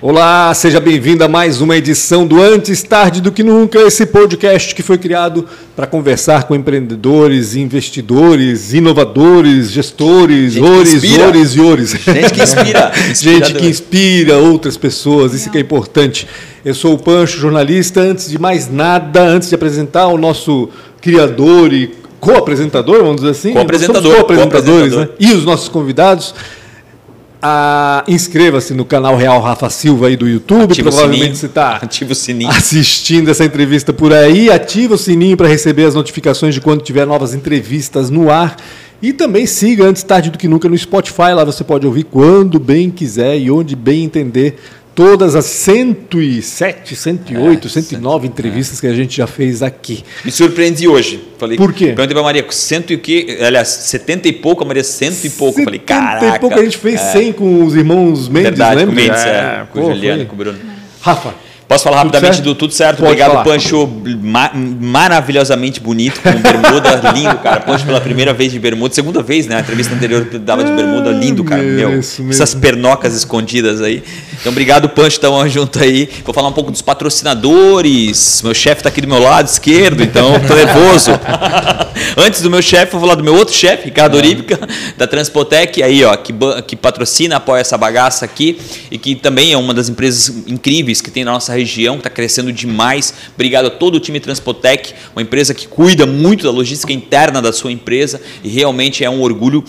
Olá, seja bem-vindo a mais uma edição do Antes Tarde do que Nunca, esse podcast que foi criado para conversar com empreendedores, investidores, inovadores, gestores, ores, ores e ores. Gente que inspira. Gente que inspira outras pessoas, isso que é importante. Eu sou o Pancho, jornalista. Antes de mais nada, antes de apresentar o nosso criador e co-apresentador, vamos dizer assim. Co-apresentador. Co-apresentadores, co né? E os nossos convidados. Ah, Inscreva-se no canal Real Rafa Silva aí do YouTube. Ativa Provavelmente você está sininho. assistindo essa entrevista por aí. Ativa o sininho para receber as notificações de quando tiver novas entrevistas no ar. E também siga antes tarde do que nunca no Spotify. Lá você pode ouvir quando bem quiser e onde bem entender todas as 107, 108, é, 109 entrevistas é. que a gente já fez aqui. Me surpreendi hoje. Falei, Por quê? Perguntei para Maria, cento e o quê? Aliás, 70 e pouco, a Maria cento e pouco. Falei, caraca. 70 e pouco a gente fez é. 100 com os irmãos Mendes, Verdade, lembra? com Mendes, é, é, com o Juliano e com o Bruno. Rafa, Posso falar rapidamente do tudo certo? Pode Obrigado, falar. Pancho. Ma maravilhosamente bonito, com bermuda, lindo, cara. Pancho pela primeira vez de bermuda, segunda vez, né? A entrevista anterior dava de bermuda, lindo, cara. Meu, essas pernocas escondidas aí. Então, obrigado, Pancho, tamo junto aí. Vou falar um pouco dos patrocinadores. Meu chefe tá aqui do meu lado esquerdo, então tô nervoso. Antes do meu chefe, vou falar do meu outro chefe, Ricardo é. Oríbica, da Transpotec, aí, ó, que, que patrocina, apoia essa bagaça aqui e que também é uma das empresas incríveis que tem na nossa região, que está crescendo demais. Obrigado a todo o time Transpotec, uma empresa que cuida muito da logística interna da sua empresa e realmente é um orgulho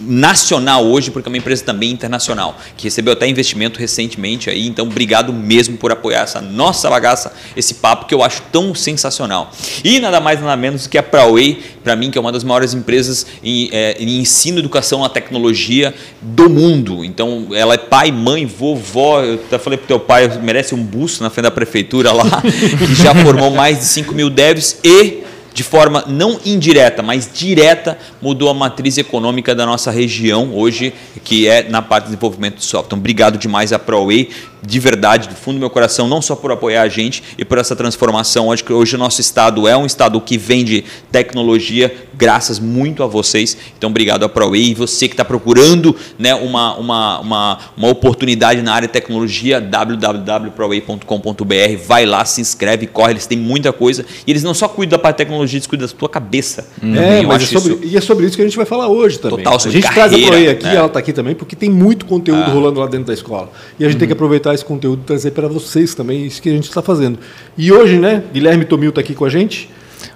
nacional hoje, porque é uma empresa também internacional, que recebeu até investimento recentemente aí. Então, obrigado mesmo por apoiar essa nossa bagaça, esse papo que eu acho tão sensacional. E nada mais nada menos do que a Praway, para mim, que é uma das maiores empresas em, é, em ensino, educação, a tecnologia do mundo. Então, ela é pai, mãe, vovó. Eu até falei pro teu pai, merece um busto na frente da prefeitura lá, que já formou mais de 5 mil devs e de forma não indireta, mas direta, mudou a matriz econômica da nossa região hoje, que é na parte de desenvolvimento de software. Então, obrigado demais à ProWay, de verdade, do fundo do meu coração, não só por apoiar a gente e por essa transformação. Acho que hoje o nosso estado é um estado que vende tecnologia, graças muito a vocês. Então, obrigado à ProWay. E você que está procurando né, uma, uma, uma, uma oportunidade na área de tecnologia, www.proway.com.br. Vai lá, se inscreve, corre, eles têm muita coisa. E eles não só cuidam da parte de tecnologia, eles cuidam da tua cabeça. Hum. É, mas é sobre, isso... e é sobre isso que a gente vai falar hoje também. Total, a gente carreira, traz a ProWay aqui, né? ela está aqui também, porque tem muito conteúdo ah. rolando lá dentro da escola. E a gente uhum. tem que aproveitar esse conteúdo e trazer para vocês também, isso que a gente está fazendo. E hoje, né, Guilherme Tomil está aqui com a gente.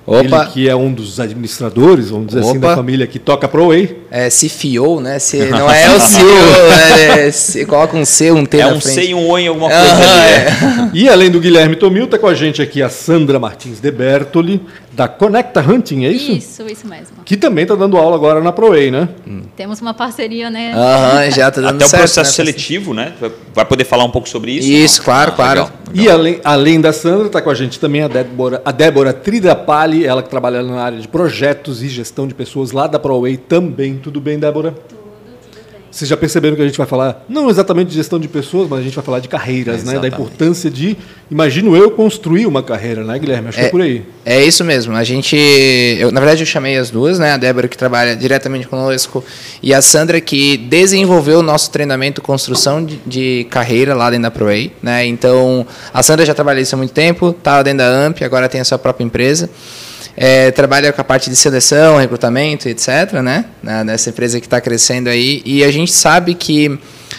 Opa. Ele que é um dos administradores, vamos dizer Opa. assim, da família que toca ProWay. É, se fiou, né? Se, não é o CEO, é, se, coloca um C, um T é na um frente. C e um O em alguma coisa ali. É. E além do Guilherme Tomil, está com a gente aqui a Sandra Martins de Bertoli, da Conecta Hunting, é isso? Isso, isso mesmo. Que também está dando aula agora na ProWay, né? Hum. Temos uma parceria, né? Aham, já está dando Até certo. o processo né? seletivo, né? Vai poder falar um pouco sobre isso? Isso, claro, ah, claro. Legal, legal. E além, além da Sandra, está com a gente também a Débora, a Débora Tridapali, ela que trabalha na área de projetos e gestão de pessoas lá da ProWay também. Tudo bem, Débora? Tudo. Vocês já perceberam que a gente vai falar, não exatamente de gestão de pessoas, mas a gente vai falar de carreiras, é, né? Da importância de, imagino eu, construir uma carreira, né, Guilherme? Acho é, que é por aí. É isso mesmo. A gente, eu, na verdade, eu chamei as duas, né? A Débora, que trabalha diretamente conosco, e a Sandra, que desenvolveu o nosso treinamento construção de, de carreira lá dentro da ProWay, né? Então, a Sandra já trabalha isso há muito tempo, estava dentro da AMP, agora tem a sua própria empresa é, trabalha com a parte de seleção, recrutamento, etc., né? Nessa empresa que está crescendo aí. E a gente sabe que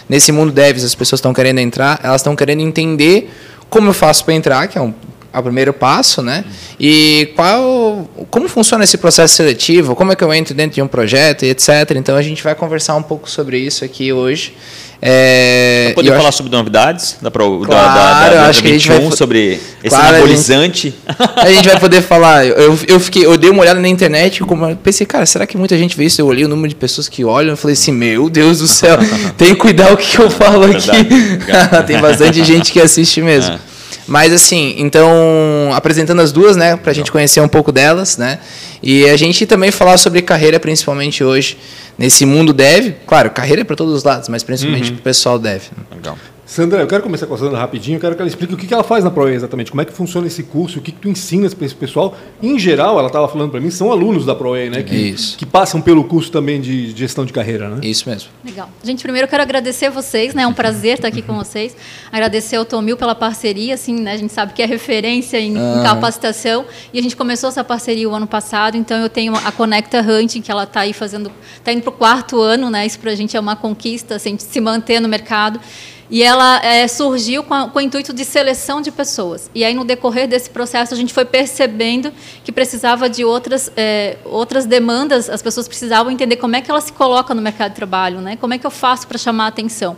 nesse mundo devs as pessoas estão querendo entrar, elas estão querendo entender como eu faço para entrar, que é um é o primeiro passo, né? E qual, como funciona esse processo seletivo? Como é que eu entro dentro de um projeto e etc. Então a gente vai conversar um pouco sobre isso aqui hoje. É, poder falar acho... sobre novidades da, Pro, claro, da, da, da, acho que a gente vai sobre esse claro, anabolizante. A gente, a gente, vai poder falar. Eu, eu, fiquei, eu dei uma olhada na internet e pensei, cara, será que muita gente vê isso? Eu olhei o número de pessoas que olham e falei assim, meu Deus do céu, tem que cuidar o que eu falo aqui. tem bastante gente que assiste mesmo. É. Mas assim, então, apresentando as duas, né, para a gente conhecer um pouco delas, né, e a gente também falar sobre carreira, principalmente hoje, nesse mundo dev. Claro, carreira é para todos os lados, mas principalmente uhum. para o pessoal dev. Legal. Sandra, eu quero começar com a Sandra rapidinho, eu quero que ela explique o que ela faz na ProE exatamente, como é que funciona esse curso, o que, que tu ensinas para esse pessoal. Em geral, ela estava falando para mim, são alunos da ProE, né? Que, Isso. que passam pelo curso também de gestão de carreira, né? Isso mesmo. Legal. Gente, primeiro eu quero agradecer vocês, né? É um prazer estar aqui com vocês. Agradecer ao Tomil pela parceria, assim, né? A gente sabe que é referência em, em capacitação e a gente começou essa parceria o ano passado, então eu tenho a Conecta Hunting, que ela está aí fazendo, está indo para o quarto ano, né? Isso para a gente é uma conquista, assim, se manter no mercado. E ela é, surgiu com, a, com, o intuito de seleção de pessoas. E aí, no decorrer desse processo, a gente foi percebendo que precisava de outras, é, outras demandas, as pessoas precisavam entender como é que ela se coloca no mercado de trabalho, né? como é que eu faço para chamar a atenção.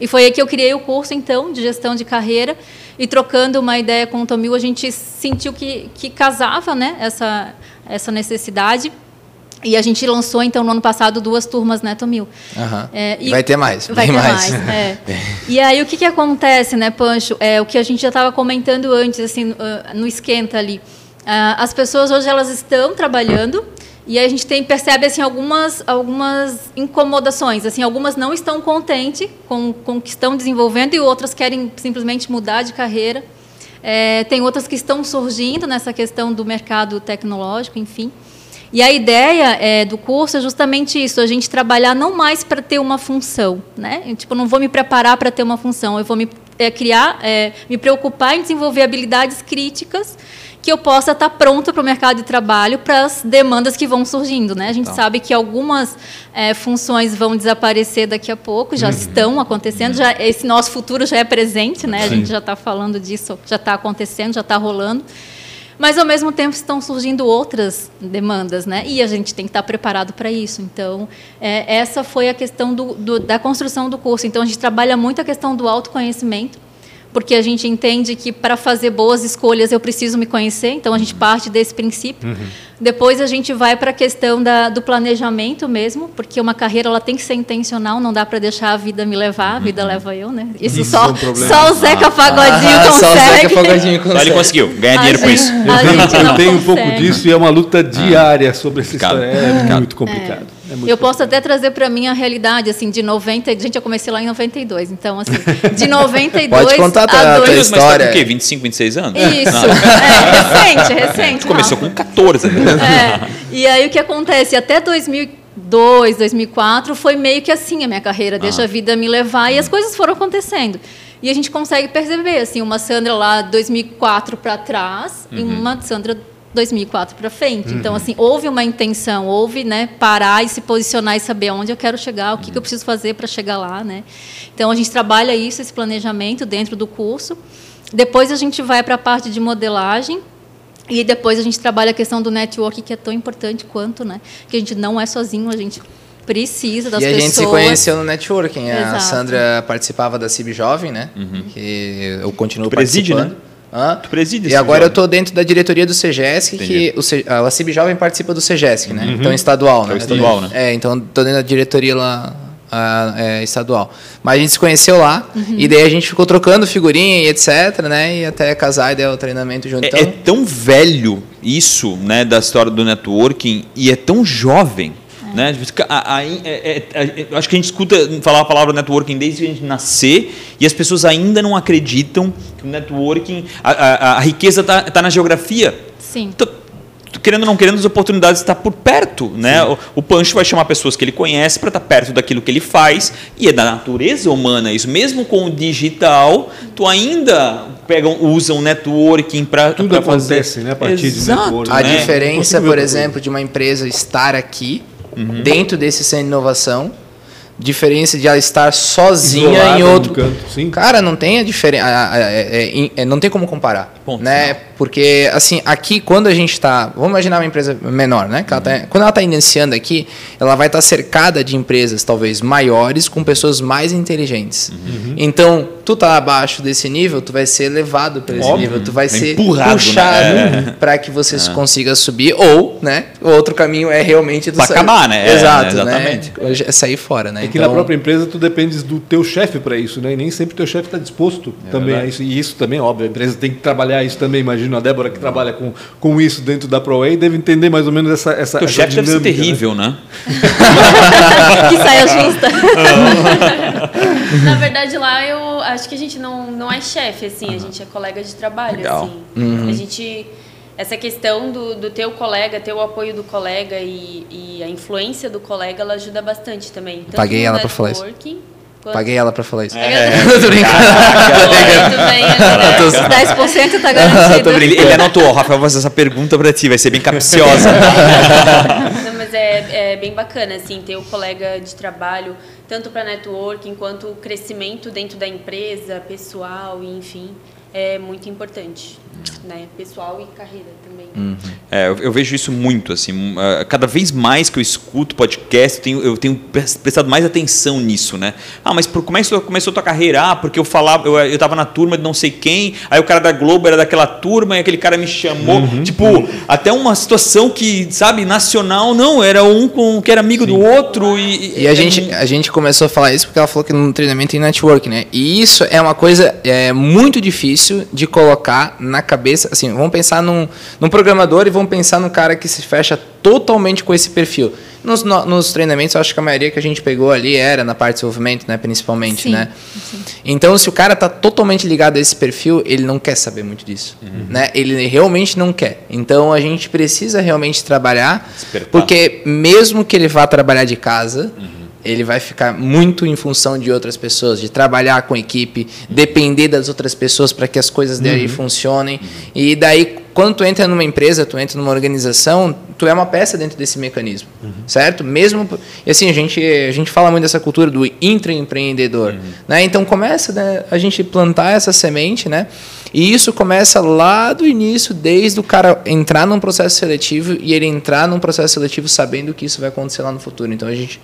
E foi aí que eu criei o curso, então, de gestão de carreira. E trocando uma ideia com o Tomil, a gente sentiu que, que casava né, essa, essa necessidade e a gente lançou, então, no ano passado, duas turmas Neto Mil. Uhum. É, vai ter mais. Vai ter mais. mais é. e aí, o que, que acontece, né, Pancho? É, o que a gente já estava comentando antes, assim, no esquenta ali. Uh, as pessoas hoje, elas estão trabalhando e a gente tem, percebe, assim, algumas, algumas incomodações. Assim, algumas não estão contentes com, com o que estão desenvolvendo e outras querem simplesmente mudar de carreira. É, tem outras que estão surgindo nessa questão do mercado tecnológico, enfim. E a ideia é, do curso é justamente isso, a gente trabalhar não mais para ter uma função, né? Eu, tipo, não vou me preparar para ter uma função, eu vou me é, criar, é, me preocupar em desenvolver habilidades críticas que eu possa estar pronto para o mercado de trabalho para as demandas que vão surgindo, né? A gente então. sabe que algumas é, funções vão desaparecer daqui a pouco, já uhum. estão acontecendo, já esse nosso futuro já é presente, né? A gente já está falando disso, já está acontecendo, já está rolando mas ao mesmo tempo estão surgindo outras demandas, né? E a gente tem que estar preparado para isso. Então, é, essa foi a questão do, do, da construção do curso. Então, a gente trabalha muito a questão do autoconhecimento porque a gente entende que para fazer boas escolhas eu preciso me conhecer, então a gente parte desse princípio. Uhum. Depois a gente vai para a questão da, do planejamento mesmo, porque uma carreira ela tem que ser intencional, não dá para deixar a vida me levar, a vida uhum. leva eu, né? Isso, isso só, é um só o Zeca ah, Pagodinho ah, consegue. Só o Zeca Pagodinho consegue. Só ele conseguiu ganhar dinheiro com isso. Eu tenho, eu tenho um pouco disso e é uma luta diária sobre essa história, é muito complicado. É. É eu posso até trazer para mim a realidade, assim, de 90... Gente, eu comecei lá em 92, então, assim, de 92 Pode contar a, tua, a tua história. Mas tá com o quê? 25, 26 anos? Isso, é, recente, recente. Começou com 14, né? É, e aí o que acontece? Até 2002, 2004, foi meio que assim a minha carreira, deixa ah. a vida me levar, e as coisas foram acontecendo. E a gente consegue perceber, assim, uma Sandra lá 2004 para trás uhum. e uma Sandra 2004 para frente. Então, uhum. Então, assim, houve uma intenção, houve, né, parar e se posicionar e saber onde eu quero chegar, o que, uhum. que eu preciso fazer para chegar lá, né? Então, a gente trabalha isso, esse planejamento dentro do curso. Depois a gente vai para a parte de modelagem, e depois a gente trabalha a questão do network, que é tão importante quanto, né? Que a gente não é sozinho, a gente precisa das pessoas. E a gente se conheceu no networking. Exato. A Sandra participava da CIB Jovem, né? Uhum. Que eu continuo Preside, participando. Né? Hã? Tu preside E agora jovem. eu estou dentro da diretoria do CEGESC, que o C, a CIB Jovem participa do CEGESC, né? Uhum. Então estadual, né? É estadual, né? É, então estou dentro da diretoria lá a, é, estadual. Mas a gente se conheceu lá uhum. e daí a gente ficou trocando figurinha e etc, né? E até casar e dar o treinamento junto. É, então... é tão velho isso, né, da história do networking e é tão jovem. Né? A, é, é, a, acho que a gente escuta falar a palavra networking desde que a gente nascer e as pessoas ainda não acreditam que o networking, a, a riqueza está tá na geografia. Sim. Então, querendo ou não querendo, as oportunidades estão por perto. Né? O, o Pancho vai chamar pessoas que ele conhece para estar tá perto daquilo que ele faz, e é da natureza humana isso. Mesmo com o digital, tu ainda pegam, usam networking para Tudo pra acontece, fazer. né? A partir Exato. de networking. A né? diferença, por exemplo, de uma empresa estar aqui uhum. dentro desse centro de inovação. Diferença de ela estar sozinha Isolada em outro. Canto, Cara, não tem a diferença. É, é, é, não tem como comparar. Ponto, né? Não. Porque, assim, aqui, quando a gente está. Vamos imaginar uma empresa menor, né? Ela tá, quando ela está iniciando aqui, ela vai estar tá cercada de empresas talvez maiores, com pessoas mais inteligentes. Uhum. Então, tu tá abaixo desse nível, tu vai ser levado para esse Óbvio. nível, tu vai é ser puxado né? para que você é. consiga subir. Ou, né? O outro caminho é realmente tu acabar, né? É, Exato, né? exatamente. Né? É sair fora, né? É que então... na própria empresa tu dependes do teu chefe para isso, né? E nem sempre o teu chefe está disposto é também a isso. E isso também, óbvio, a empresa tem que trabalhar trabalhar isso também, imagino. A Débora que trabalha com, com isso dentro da ProWay deve entender mais ou menos essa essa O chefe deve ser terrível, né? né? que saia justa. Na verdade, lá eu acho que a gente não, não é chefe, assim, a gente é colega de trabalho, Legal. assim. Uhum. A gente essa questão do, do teu colega, ter o apoio do colega e, e, a influência do colega, ela ajuda bastante também. Tanto Paguei ela para falar isso. Quanto... Paguei ela para falar isso. É. Tô brincando. Os 10% tá garantido. Ele anotou, Rafael, vou fazer essa pergunta para ti, vai ser bem capciosa. Não, mas é, é bem bacana, assim, ter o colega de trabalho, tanto para networking quanto o crescimento dentro da empresa, pessoal, enfim, é muito importante né? Pessoal e carreira também. Uhum. É, eu, eu, vejo isso muito, assim, uh, cada vez mais que eu escuto podcast, eu tenho, eu tenho prestado mais atenção nisso, né? Ah, mas por, como é que começou a tua carreira? Ah, porque eu falava, eu, eu tava na turma de não sei quem, aí o cara da Globo era daquela turma e aquele cara me chamou, uhum. tipo, uhum. até uma situação que, sabe, nacional, não, era um com que era amigo Sim. do outro e... E a, é gente, a gente começou a falar isso porque ela falou que no treinamento tem network, né? E isso é uma coisa é, muito difícil de colocar na cabeça, assim, vamos pensar num, num programador e vamos pensar num cara que se fecha totalmente com esse perfil. Nos, no, nos treinamentos, eu acho que a maioria que a gente pegou ali era na parte de desenvolvimento, né, principalmente, sim, né? Sim. Então, se o cara está totalmente ligado a esse perfil, ele não quer saber muito disso, uhum. né? Ele realmente não quer. Então, a gente precisa realmente trabalhar, Despertar. porque mesmo que ele vá trabalhar de casa, uhum ele vai ficar muito em função de outras pessoas, de trabalhar com equipe, depender das outras pessoas para que as coisas dele uhum. funcionem. E daí, quando tu entra numa empresa, tu entra numa organização, tu é uma peça dentro desse mecanismo, uhum. certo? Mesmo e assim a gente a gente fala muito dessa cultura do intraempreendedor, uhum. né? Então começa né, a gente plantar essa semente, né? E isso começa lá do início, desde o cara entrar num processo seletivo e ele entrar num processo seletivo sabendo que isso vai acontecer lá no futuro. Então a gente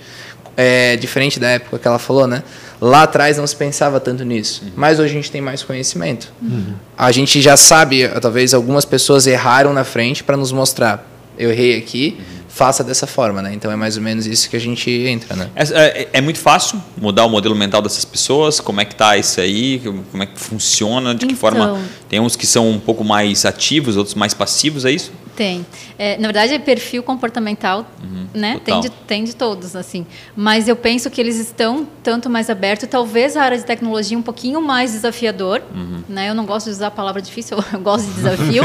é, diferente da época que ela falou, né? Lá atrás não se pensava tanto nisso, uhum. mas hoje a gente tem mais conhecimento. Uhum. A gente já sabe, talvez algumas pessoas erraram na frente para nos mostrar. Eu errei aqui, uhum faça dessa forma, né? Então é mais ou menos isso que a gente entra, né? É, é, é muito fácil mudar o modelo mental dessas pessoas. Como é que tá isso aí? Como é que funciona? De que então, forma? Tem uns que são um pouco mais ativos, outros mais passivos, é isso? Tem. É, na verdade, é perfil comportamental, uhum, né? Tem de, tem de todos, assim. Mas eu penso que eles estão tanto mais abertos. Talvez a área de tecnologia um pouquinho mais desafiador, uhum. né? Eu não gosto de usar a palavra difícil, eu gosto de desafio.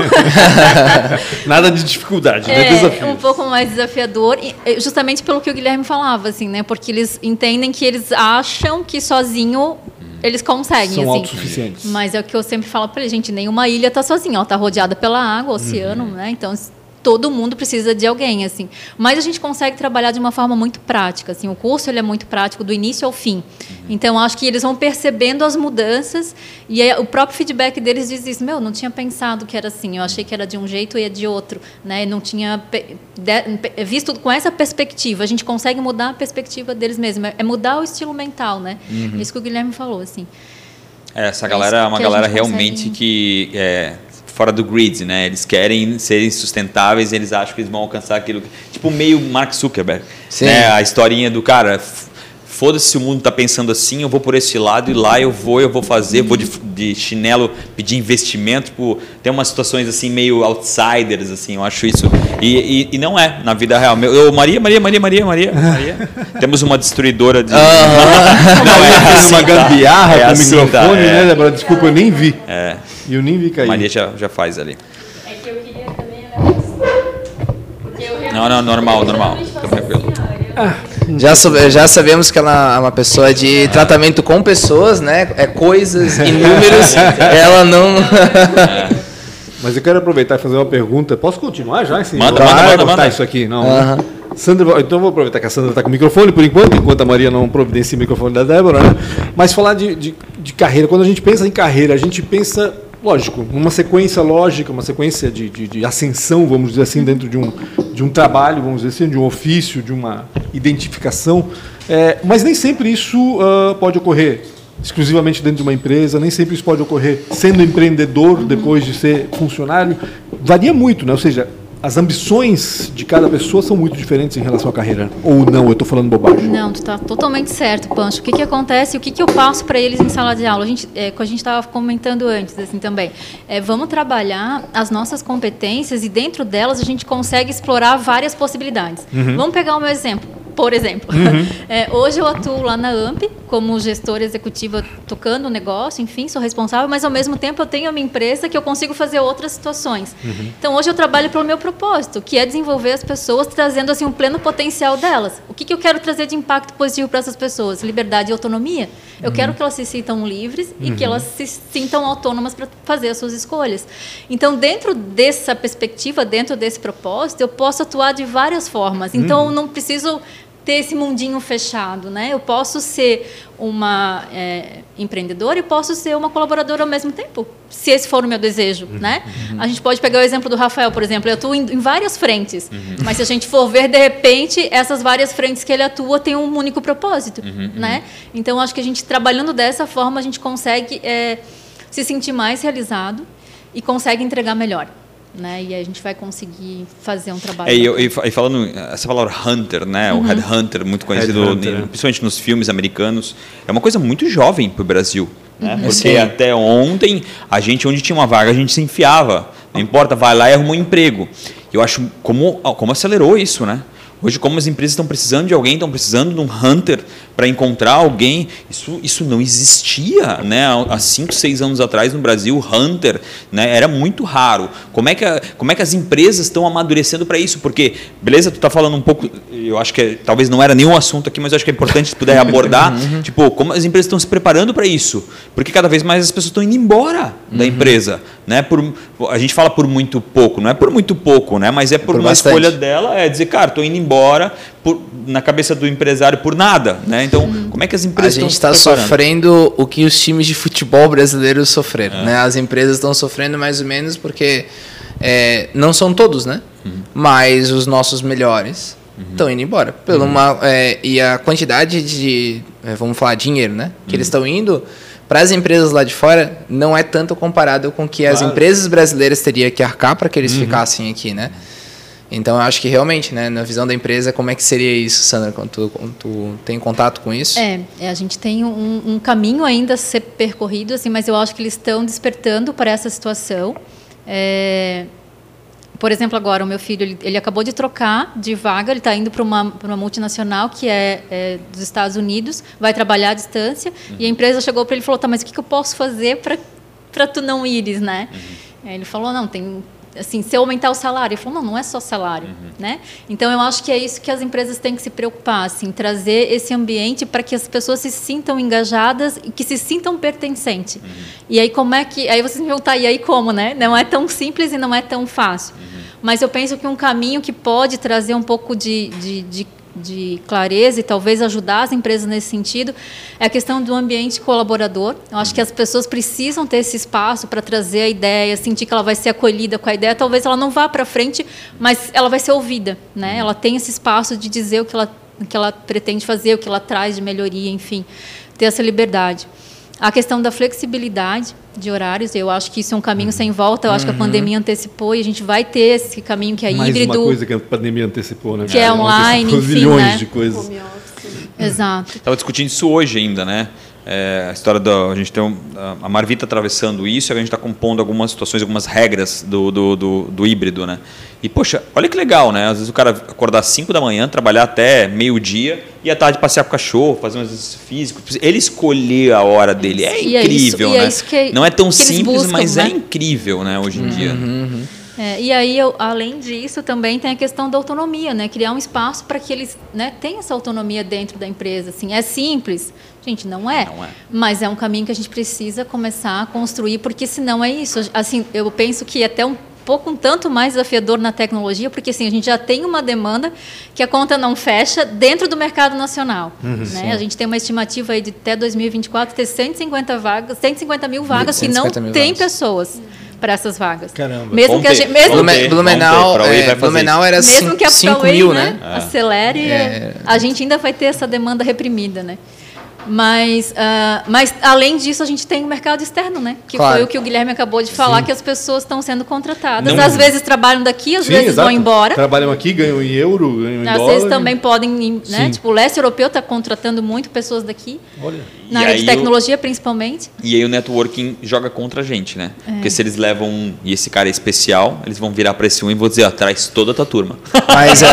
Nada de dificuldade, né? É, desafio. Um pouco mais desafiador, justamente pelo que o Guilherme falava, assim, né? Porque eles entendem que eles acham que sozinho eles conseguem, São assim. autossuficientes. Mas é o que eu sempre falo para eles, gente, nenhuma ilha está sozinha, ela está rodeada pela água, oceano, uhum. né? Então, todo mundo precisa de alguém, assim. Mas a gente consegue trabalhar de uma forma muito prática, assim. O curso ele é muito prático do início ao fim. Uhum. Então acho que eles vão percebendo as mudanças e aí, o próprio feedback deles diz isso. Meu, não tinha pensado que era assim. Eu achei que era de um jeito e é de outro, né? não tinha visto com essa perspectiva. A gente consegue mudar a perspectiva deles mesmos. É mudar o estilo mental, né? Uhum. Isso que o Guilherme falou, assim. É, essa galera é uma galera realmente consegue... que é, fora do grid, né? Eles querem serem sustentáveis, eles acham que eles vão alcançar aquilo, tipo meio Mark Zuckerberg, Sim. né? A historinha do cara, foda-se se o mundo está pensando assim, eu vou por esse lado e lá eu vou, eu vou fazer, vou de, de chinelo pedir investimento, tipo, tem umas situações assim meio outsiders, assim, eu acho isso. E, e, e não é na vida real. Eu, Maria, Maria, Maria, Maria, Maria, Maria. Temos uma destruidora de. Uh -huh. não, é assim, uma gambiarra é com assim, microfone, tá, é. né, Débora? Desculpa, eu nem vi. É. E eu nem vi cair. Maria já, já faz ali. É que eu queria também. Não, não, normal, normal. Fica tranquilo. Ah, já, já sabemos que ela é uma pessoa de tratamento com pessoas, né? É coisas e números. ela não. Mas eu quero aproveitar e fazer uma pergunta. Posso continuar já? Sim, manda, manda, manda, manda. isso aqui, não. Uhum. Sandra, então eu vou aproveitar que a Sandra está com o microfone por enquanto, enquanto a Maria não providencia o microfone da Débora, né? Mas falar de, de, de carreira, quando a gente pensa em carreira, a gente pensa lógico, uma sequência lógica, uma sequência de, de, de, ascensão, vamos dizer assim, dentro de um, de um trabalho, vamos dizer assim, de um ofício, de uma identificação. É, mas nem sempre isso uh, pode ocorrer exclusivamente dentro de uma empresa, nem sempre isso pode ocorrer sendo empreendedor depois de ser funcionário. Varia muito, né? ou seja, as ambições de cada pessoa são muito diferentes em relação à carreira. Ou não, eu estou falando bobagem? Não, tu está totalmente certo, Pancho. O que, que acontece, o que, que eu passo para eles em sala de aula? A gente, é, a gente estava comentando antes, assim, também. É, vamos trabalhar as nossas competências e dentro delas a gente consegue explorar várias possibilidades. Uhum. Vamos pegar o meu exemplo por exemplo. Uhum. É, hoje eu atuo lá na AMP como gestora executiva tocando o negócio, enfim, sou responsável, mas ao mesmo tempo eu tenho a minha empresa que eu consigo fazer outras situações. Uhum. Então hoje eu trabalho pelo meu propósito, que é desenvolver as pessoas trazendo assim um pleno potencial delas. O que, que eu quero trazer de impacto positivo para essas pessoas? Liberdade e autonomia. Eu uhum. quero que elas se sintam livres e que uhum. elas se sintam autônomas para fazer as suas escolhas. Então, dentro dessa perspectiva, dentro desse propósito, eu posso atuar de várias formas. Então, uhum. não preciso ter esse mundinho fechado, né? Eu posso ser uma é, empreendedora e posso ser uma colaboradora ao mesmo tempo, se esse for o meu desejo, uhum, né? Uhum. A gente pode pegar o exemplo do Rafael, por exemplo. Eu atuo em, em várias frentes, uhum. mas se a gente for ver de repente essas várias frentes que ele atua têm um único propósito, uhum, uhum. né? Então acho que a gente trabalhando dessa forma a gente consegue é, se sentir mais realizado e consegue entregar melhor né? E a gente vai conseguir fazer um trabalho. É, e, e, falando essa palavra hunter, né? Uhum. O headhunter, muito conhecido, principalmente nos filmes americanos, é uma coisa muito jovem para o Brasil. Né? Uhum. Porque Sim. até ontem, a gente, onde tinha uma vaga, a gente se enfiava. Não importa, vai lá e arruma um emprego. Eu acho como, como acelerou isso, né? Hoje, como as empresas estão precisando de alguém, estão precisando de um hunter para encontrar alguém, isso, isso não existia né? há 5, 6 anos atrás no Brasil, hunter né? era muito raro. Como é que, a, como é que as empresas estão amadurecendo para isso? Porque, beleza, tu está falando um pouco, eu acho que talvez não era nenhum assunto aqui, mas eu acho que é importante se puder abordar, uhum. tipo, como as empresas estão se preparando para isso. Porque cada vez mais as pessoas estão indo embora da uhum. empresa. Né? Por, a gente fala por muito pouco, não é por muito pouco, né? mas é por, por uma bastante. escolha dela, é dizer, cara, estou indo embora por, na cabeça do empresário por nada. Né? Então, uhum. como é que as empresas A gente está sofrendo o que os times de futebol brasileiros sofreram. É. Né? As empresas estão sofrendo mais ou menos porque é, não são todos, né? Uhum. Mas os nossos melhores estão uhum. indo embora. Pelo uhum. uma, é, e a quantidade de, é, vamos falar, dinheiro, né? Que eles estão indo para as empresas lá de fora não é tanto comparado com o que claro. as empresas brasileiras teriam que arcar para que eles uhum. ficassem aqui, né? Então eu acho que realmente, né, na visão da empresa, como é que seria isso, Sandra, quando tu, quando tu tem contato com isso? É, é a gente tem um, um, caminho ainda a ser percorrido, assim, mas eu acho que eles estão despertando para essa situação. É, por exemplo, agora o meu filho ele, ele acabou de trocar de vaga, ele está indo para uma, uma multinacional que é, é, dos Estados Unidos, vai trabalhar à distância uhum. e a empresa chegou para ele e falou: "Tá, mas o que, que eu posso fazer para para tu não ires, né?" Uhum. Ele falou: "Não, tem assim, se eu aumentar o salário, ele falou, não, não é só salário, uhum. né? Então eu acho que é isso que as empresas têm que se preocupar, assim, trazer esse ambiente para que as pessoas se sintam engajadas e que se sintam pertencentes. Uhum. E aí como é que, aí vocês me perguntar, e aí como, né? Não é tão simples e não é tão fácil. Uhum. Mas eu penso que um caminho que pode trazer um pouco de, de, de, de, clareza e talvez ajudar as empresas nesse sentido é a questão do ambiente colaborador. Eu acho que as pessoas precisam ter esse espaço para trazer a ideia, sentir que ela vai ser acolhida com a ideia. Talvez ela não vá para frente, mas ela vai ser ouvida. Né? Ela tem esse espaço de dizer o que ela, o que ela pretende fazer, o que ela traz de melhoria, enfim, ter essa liberdade. A questão da flexibilidade de horários, eu acho que isso é um caminho sem volta. Eu acho que a uhum. pandemia antecipou e a gente vai ter esse caminho que é Mais híbrido. uma coisa que a pandemia antecipou, né? Que é online, enfim, milhões né? de coisas. Exato. Estava discutindo isso hoje ainda, né? É, a história da a gente tem um, a Marvita atravessando isso, e a gente está compondo algumas situações, algumas regras do, do, do, do, híbrido, né? E poxa, olha que legal, né? Às vezes o cara acordar às 5 da manhã, trabalhar até meio dia e à tarde passear com o cachorro, fazer um exercício físico. Ele escolher a hora dele é incrível, é isso, né? É Não é tão simples, buscam, mas é né? é incrível, né? Hoje em uhum, dia. Uhum. É, e aí, eu, além disso, também tem a questão da autonomia, né? Criar um espaço para que eles né, tenham essa autonomia dentro da empresa. Assim, é simples, gente, não é, não é, mas é um caminho que a gente precisa começar a construir, porque senão é isso. Assim, eu penso que até um pouco um tanto mais desafiador na tecnologia, porque assim, a gente já tem uma demanda que a conta não fecha dentro do mercado nacional. Uhum, né? A gente tem uma estimativa aí de até 2024 ter 150 vagas, 150 mil vagas que não tem pessoas para essas vagas. Caramba. Mesmo que a gente, mesmo Blumenau, Blumenau, é, Blumenau era mesmo que a 5 mil, né? né? Acelere, é. a gente ainda vai ter essa demanda reprimida, né? Mas, uh, mas além disso, a gente tem o mercado externo, né? Que claro. foi o que o Guilherme acabou de falar, Sim. que as pessoas estão sendo contratadas. Não... Às vezes trabalham daqui, às Sim, vezes exato. vão embora. Trabalham aqui, ganham em euro, ganham em às dólar. Às vezes também podem, né? Sim. Tipo, o leste europeu está contratando muito pessoas daqui. Olha. Na e área de tecnologia, principalmente. E aí o networking joga contra a gente, né? É. Porque se eles levam um, e esse cara é especial, eles vão virar para esse um e vão dizer, ó, traz toda a tua turma. Mas é. é,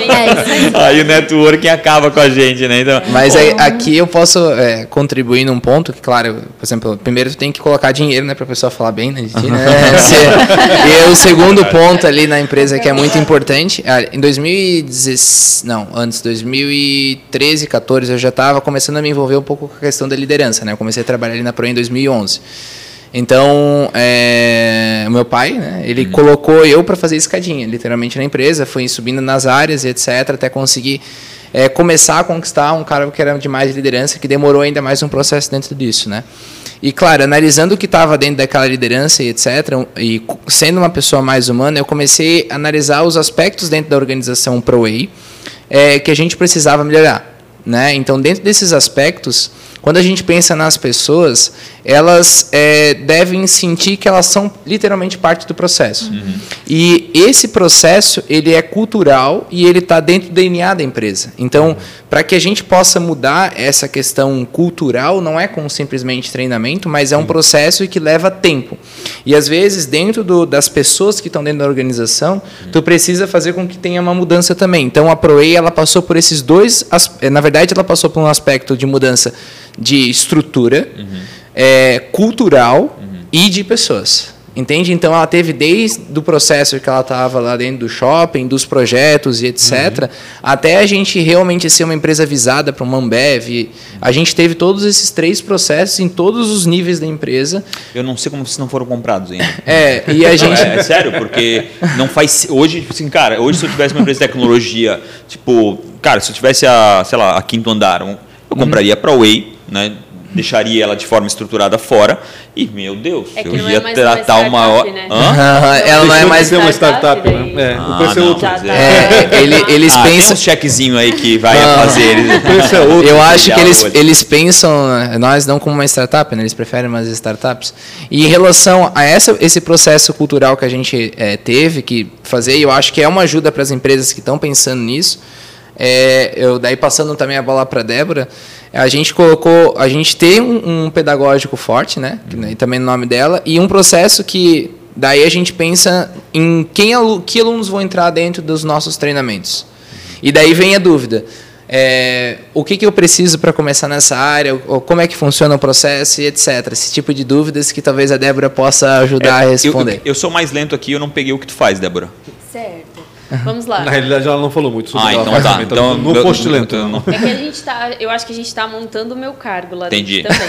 é. é aí o networking acaba com a gente, né? Então, Mas aí, aqui eu posso é, contribuir num ponto que, claro, por exemplo, primeiro tu tem que colocar dinheiro, né, para a pessoa falar bem, né? né? Se, e o segundo ponto ali na empresa que é muito importante, ah, em 2016, não, antes 2013, 14 eu já já estava começando a me envolver um pouco com a questão da liderança, né? Eu comecei a trabalhar ali na Pro em 2011. Então, é, meu pai, né, ele uhum. colocou eu para fazer escadinha, literalmente na empresa, fui subindo nas áreas e etc, até conseguir é, começar a conquistar um cara que era de mais liderança, que demorou ainda mais um processo dentro disso, né? E claro, analisando o que estava dentro daquela liderança e etc, e sendo uma pessoa mais humana, eu comecei a analisar os aspectos dentro da organização ProWay é, que a gente precisava melhorar. Né? Então, dentro desses aspectos, quando a gente pensa nas pessoas, elas é, devem sentir que elas são literalmente parte do processo. Uhum. E esse processo ele é cultural e ele está dentro do DNA da empresa. Então, para que a gente possa mudar essa questão cultural, não é com simplesmente treinamento, mas é um processo que leva tempo. E às vezes, dentro do, das pessoas que estão dentro da organização, tu precisa fazer com que tenha uma mudança também. Então, a ProEI, ela passou por esses dois, na verdade, ela passou por um aspecto de mudança de estrutura, uhum. é, cultural uhum. e de pessoas. Entende? Então ela teve desde o processo que ela estava lá dentro do shopping, dos projetos e etc., uhum. até a gente realmente ser uma empresa visada para uma Ambev. A gente teve todos esses três processos em todos os níveis da empresa. Eu não sei como vocês não foram comprados ainda. É, e a gente. é, é, sério, porque não faz. Hoje, tipo assim, cara, hoje se eu tivesse uma empresa de tecnologia, tipo, cara, se eu tivesse a, sei lá, a quinto andar, eu compraria uhum. para a Way, né? deixaria ela de forma estruturada fora e, meu Deus, é eu ia é tratar uma hora. Né? ela não é mais uma startup, né? É, ah, o preço é outro. É, ele, eles ah, pensam. Tem um chequezinho aí que vai ah, fazer. o preço é outro. Eu acho que eles, eles pensam, nós não como uma startup, né? eles preferem umas startups. E em relação a essa, esse processo cultural que a gente é, teve que fazer, eu acho que é uma ajuda para as empresas que estão pensando nisso. É, eu daí passando também a bola para Débora, a gente colocou, a gente tem um, um pedagógico forte, né, que, né, também no nome dela, e um processo que daí a gente pensa em quem que alunos vão entrar dentro dos nossos treinamentos. E daí vem a dúvida. É, o que, que eu preciso para começar nessa área, ou como é que funciona o processo e etc. Esse tipo de dúvidas que talvez a Débora possa ajudar é, a responder. Eu, eu, sou mais lento aqui, eu não peguei o que tu faz, Débora. Certo. Vamos lá. Na realidade, ela não falou muito sobre ah, então tá. Então, no post lento. É que a gente tá. Eu acho que a gente está montando o meu cargo lá Entendi. também.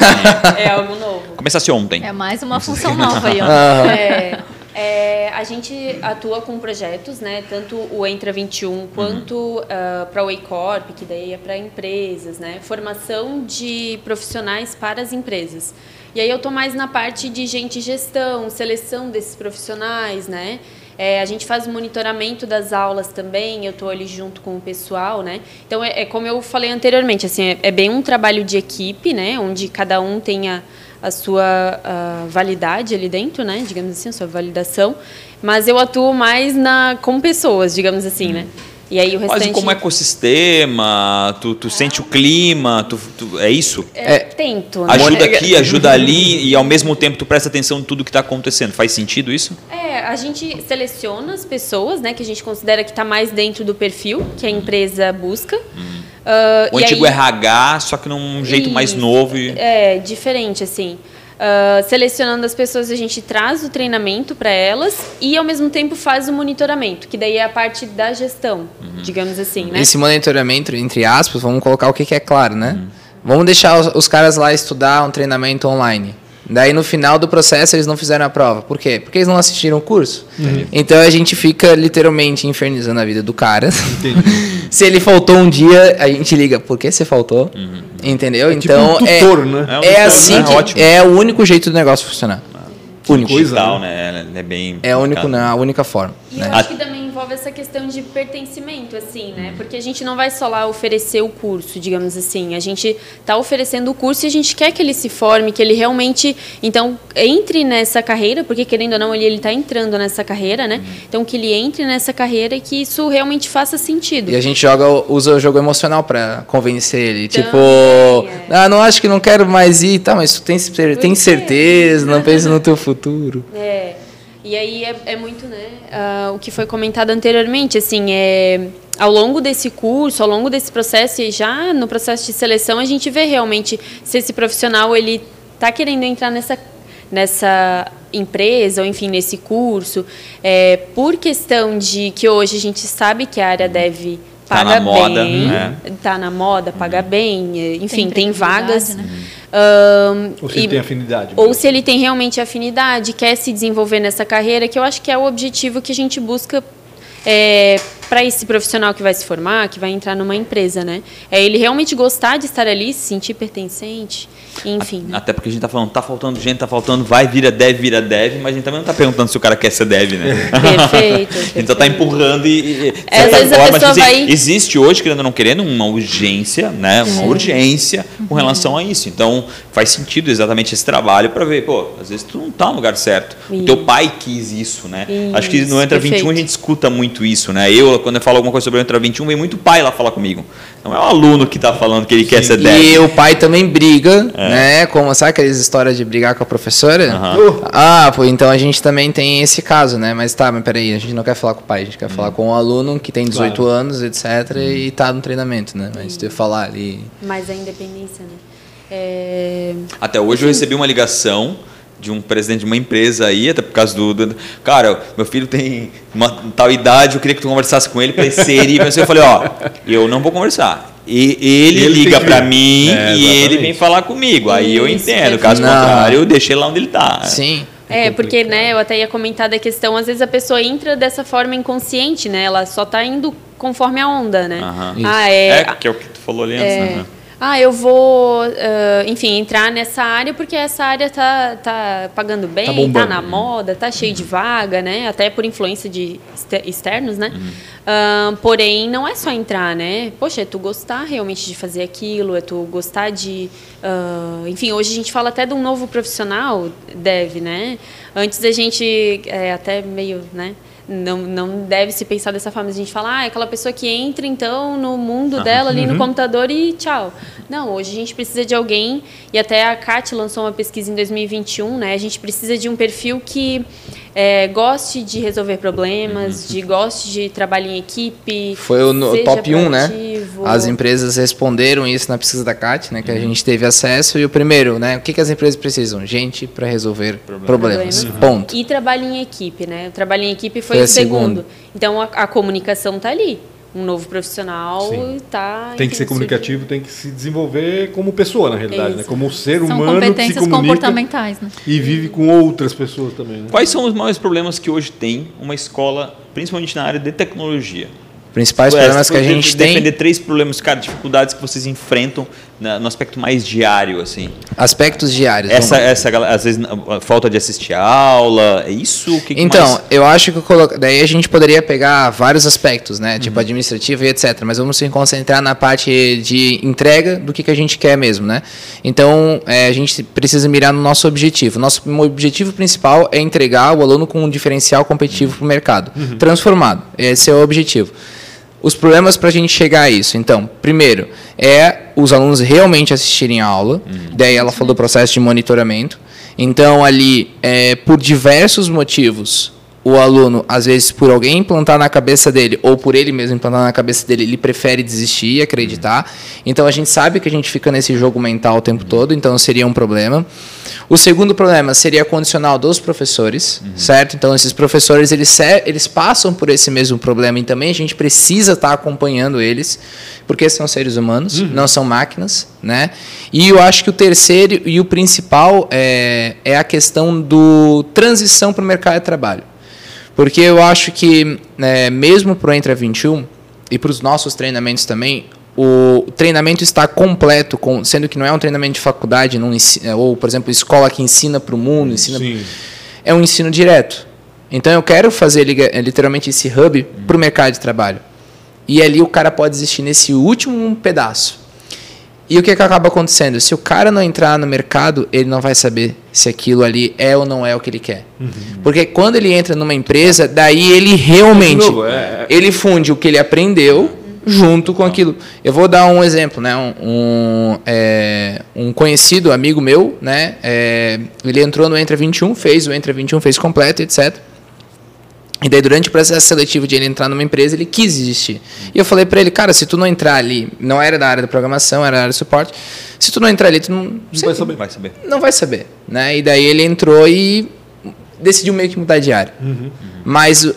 é algo novo. Começasse ontem. É mais uma função nova aí, ó. É, é, a gente atua com projetos, né? Tanto o Entra 21 quanto uhum. uh, para o Waycorp, que daí é para empresas, né? Formação de profissionais para as empresas. E aí eu tô mais na parte de gente gestão, seleção desses profissionais, né? É, a gente faz monitoramento das aulas também, eu estou ali junto com o pessoal, né? Então, é, é como eu falei anteriormente, assim, é, é, bem um trabalho de equipe, né? Onde cada um tenha a sua a validade ali dentro, né? Digamos assim, a sua validação. Mas eu atuo mais na, com pessoas, digamos assim, né? E aí o restante... Quase como ecossistema, tu, tu sente o clima, tu, tu é isso? É, é, tento. Né? Ajuda aqui, ajuda ali e ao mesmo tempo tu presta atenção em tudo que está acontecendo. Faz sentido isso? É, a gente seleciona as pessoas, né, que a gente considera que está mais dentro do perfil que a empresa busca. Uhum. Uh, o antigo aí, RH, só que num jeito isso, mais novo. E... É, diferente, assim. Uh, selecionando as pessoas, a gente traz o treinamento para elas e, ao mesmo tempo, faz o monitoramento, que daí é a parte da gestão, uhum. digamos assim. Né? Esse monitoramento, entre aspas, vamos colocar o que, é claro, né? Uhum. Vamos deixar os, os caras lá estudar um treinamento online. Daí no final do processo eles não fizeram a prova. Por quê? Porque eles não assistiram o curso. Uhum. Então a gente fica literalmente infernizando a vida do cara. Se ele faltou um dia, a gente liga, por que você faltou? Uhum. Entendeu? É tipo então tipo um tutor, é, né? é, é assim né? que é, é o único jeito do negócio funcionar. único. Digital, né? É bem. É único, não, a única forma. E né? eu acho que também envolve essa questão de pertencimento, assim, né? Porque a gente não vai só lá oferecer o curso, digamos assim. A gente está oferecendo o curso e a gente quer que ele se forme, que ele realmente, então, entre nessa carreira, porque querendo ou não, ele está entrando nessa carreira, né? Então, que ele entre nessa carreira e que isso realmente faça sentido. E a gente joga, usa o jogo emocional para convencer ele. Também, tipo, é. ah, não acho que não quero mais ir, tá, mas tu tem, tem certeza, não pensa no teu futuro. É. E aí é, é muito, né, uh, o que foi comentado anteriormente, assim, é, ao longo desse curso, ao longo desse processo e já no processo de seleção, a gente vê realmente se esse profissional ele está querendo entrar nessa nessa empresa ou enfim nesse curso, é, por questão de que hoje a gente sabe que a área deve paga tá bem, moda, né? tá na moda, paga uhum. bem, enfim, tem, tem vagas. Né? Um, ou se e, ele tem afinidade. Ou se ele tem realmente afinidade, quer se desenvolver nessa carreira, que eu acho que é o objetivo que a gente busca é, para esse profissional que vai se formar, que vai entrar numa empresa, né? É ele realmente gostar de estar ali, se sentir pertencente. Enfim. Né? Até porque a gente está falando, tá faltando gente, tá faltando, vai, vira dev, vira dev, mas a gente também não está perguntando se o cara quer ser dev, né? Perfeito. a gente só está empurrando e. e é, Às vezes forma, a pessoa assim, vai... Existe hoje, querendo ou não querendo, uma urgência, né? Uma uhum. urgência com relação a isso. Então, faz sentido exatamente esse trabalho para ver, pô, às vezes tu não está no lugar certo. Isso. O teu pai quis isso, né? Isso. Acho que no Entra Perfeito. 21 a gente escuta muito isso, né? Eu, quando eu falo alguma coisa sobre o Entra 21, vem muito pai lá falar comigo. Não é o aluno que está falando que ele Sim. quer ser dev. E o pai também briga, é. né? Como, sabe aquelas histórias de brigar com a professora? Uhum. Ah, pô, então a gente também tem esse caso, né? Mas tá, mas peraí, a gente não quer falar com o pai, a gente quer uhum. falar com o aluno que tem 18 claro. anos, etc, uhum. e tá no treinamento, né? Mas tu falar ali... Mas a independência, né? É... Até hoje eu recebi uma ligação de um presidente de uma empresa aí, até por causa do, do, cara, meu filho tem uma tal idade, eu queria que tu conversasse com ele para e eu falei, ó, eu não vou conversar. E ele, ele liga para mim é, e ele vem falar comigo. Aí eu entendo. Caso não. contrário, eu deixei lá onde ele está. Sim. É, porque, né, eu até ia comentar da questão, às vezes a pessoa entra dessa forma inconsciente, né? Ela só está indo conforme a onda, né? Uhum. Ah, é, é, que é o que tu falou ali antes, é, né? Ah, eu vou, uh, enfim, entrar nessa área porque essa área tá, tá pagando bem, tá, tá na moda, tá cheio uhum. de vaga, né? Até por influência de externos, né? Uhum. Uh, porém, não é só entrar, né? Poxa, é tu gostar realmente de fazer aquilo, é tu gostar de... Uh, enfim, hoje a gente fala até de um novo profissional, deve, né? Antes a gente, é, até meio, né? Não, não deve se pensar dessa forma. A gente fala, ah, é aquela pessoa que entra então no mundo ah, dela ali uhum. no computador e tchau. Não, hoje a gente precisa de alguém, e até a CAT lançou uma pesquisa em 2021, né? A gente precisa de um perfil que é, goste de resolver problemas, uhum. de goste de trabalhar em equipe. Foi o, no, top 1, né? As empresas responderam isso na pesquisa da CAT, né? Que uhum. a gente teve acesso. E o primeiro, né? O que, que as empresas precisam? Gente para resolver problemas. problemas. Uhum. Ponto. E trabalho em equipe, né? O trabalho em equipe foi, foi o segundo. segundo. Então a, a comunicação está ali um novo profissional está tem que ser comunicativo tem que se desenvolver como pessoa na realidade né? como ser são humano competências que se comunica comportamentais né? e vive com outras pessoas também né? quais são os maiores problemas que hoje tem uma escola principalmente na área de tecnologia principais problemas que a gente tem. Defender três problemas, cara, dificuldades que vocês enfrentam no aspecto mais diário, assim. Aspectos diários. Essa, essa às vezes, falta de assistir a aula, é isso que, que Então, mais... eu acho que eu colo... daí a gente poderia pegar vários aspectos, né? Tipo uhum. administrativo e etc. Mas vamos se concentrar na parte de entrega do que, que a gente quer mesmo, né? Então, é, a gente precisa mirar no nosso objetivo. Nosso objetivo principal é entregar o aluno com um diferencial competitivo para o mercado. Uhum. Transformado. Esse é o objetivo. Os problemas para a gente chegar a isso. Então, primeiro, é os alunos realmente assistirem a aula. Uhum. Daí ela falou do processo de monitoramento. Então, ali, é, por diversos motivos, o aluno, às vezes, por alguém implantar na cabeça dele, ou por ele mesmo implantar na cabeça dele, ele prefere desistir e acreditar. Então, a gente sabe que a gente fica nesse jogo mental o tempo todo, então seria um problema. O segundo problema seria condicional dos professores, uhum. certo? Então, esses professores, eles, eles passam por esse mesmo problema e também a gente precisa estar acompanhando eles, porque são seres humanos, uhum. não são máquinas, né? E eu acho que o terceiro e o principal é, é a questão do transição para o mercado de trabalho. Porque eu acho que, é, mesmo para o Entra 21 e para os nossos treinamentos também, o treinamento está completo, com, sendo que não é um treinamento de faculdade, não ensina, ou, por exemplo, escola que ensina para o mundo, ensina. Sim. É um ensino direto. Então eu quero fazer literalmente esse hub para o mercado de trabalho. E ali o cara pode existir nesse último pedaço. E o que, que acaba acontecendo? Se o cara não entrar no mercado, ele não vai saber se aquilo ali é ou não é o que ele quer. Uhum. Porque quando ele entra numa empresa, daí ele realmente novo, é, é... ele funde o que ele aprendeu junto com aquilo. Eu vou dar um exemplo, né? Um, um, é, um conhecido amigo meu, né? É, ele entrou no Entra 21, fez o Entra 21, fez completo, etc. E daí, durante o processo seletivo de ele entrar numa empresa, ele quis desistir. E eu falei para ele, cara, se tu não entrar ali, não era da área da programação, era da área de suporte, se tu não entrar ali, tu não, não vai saber. Vai saber. Não vai saber. Né? E daí ele entrou e decidiu meio que mudar de área. Uhum. Mas uh,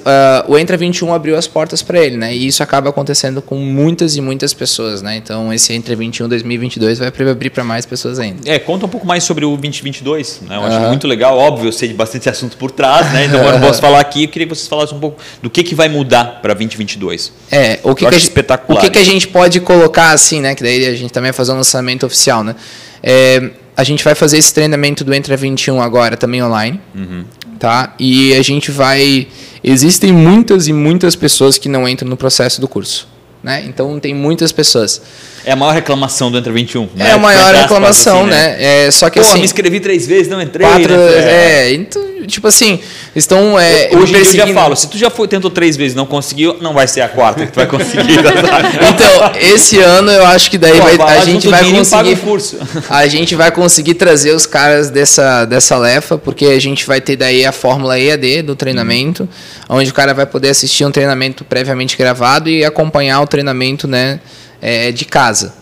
o Entra 21 abriu as portas para ele, né? E isso acaba acontecendo com muitas e muitas pessoas, né? Então esse Entra 21 2022 vai abrir para mais pessoas ainda. É, conta um pouco mais sobre o 2022, né? Eu acho uhum. muito legal, óbvio, eu sei de bastante assunto por trás, né? Então eu não posso falar aqui, eu queria que vocês falassem um pouco do que, que vai mudar para 2022. É, o que, que, a, espetacular, o que, que a gente pode colocar assim, né? Que daí a gente também vai fazer um lançamento oficial, né? É, a gente vai fazer esse treinamento do Entra 21 agora também online. Uhum tá? E a gente vai. Existem muitas e muitas pessoas que não entram no processo do curso. Né? Então tem muitas pessoas. É a maior reclamação do Entra 21. Né? É a maior reclamação, assim, né? né? É, só que Pô, assim. me inscrevi três vezes, não entrei. Quatro, né? é, então, tipo assim, estão. É, Hoje eu já falo, se tu já foi, tentou três vezes não conseguiu, não vai ser a quarta que tu vai conseguir. então, esse ano eu acho que daí Pô, vai, a gente vai conseguir. Curso. A gente vai conseguir trazer os caras dessa, dessa lefa, porque a gente vai ter daí a fórmula EAD do treinamento, uhum. onde o cara vai poder assistir um treinamento previamente gravado e acompanhar o treinamento né, é, de casa.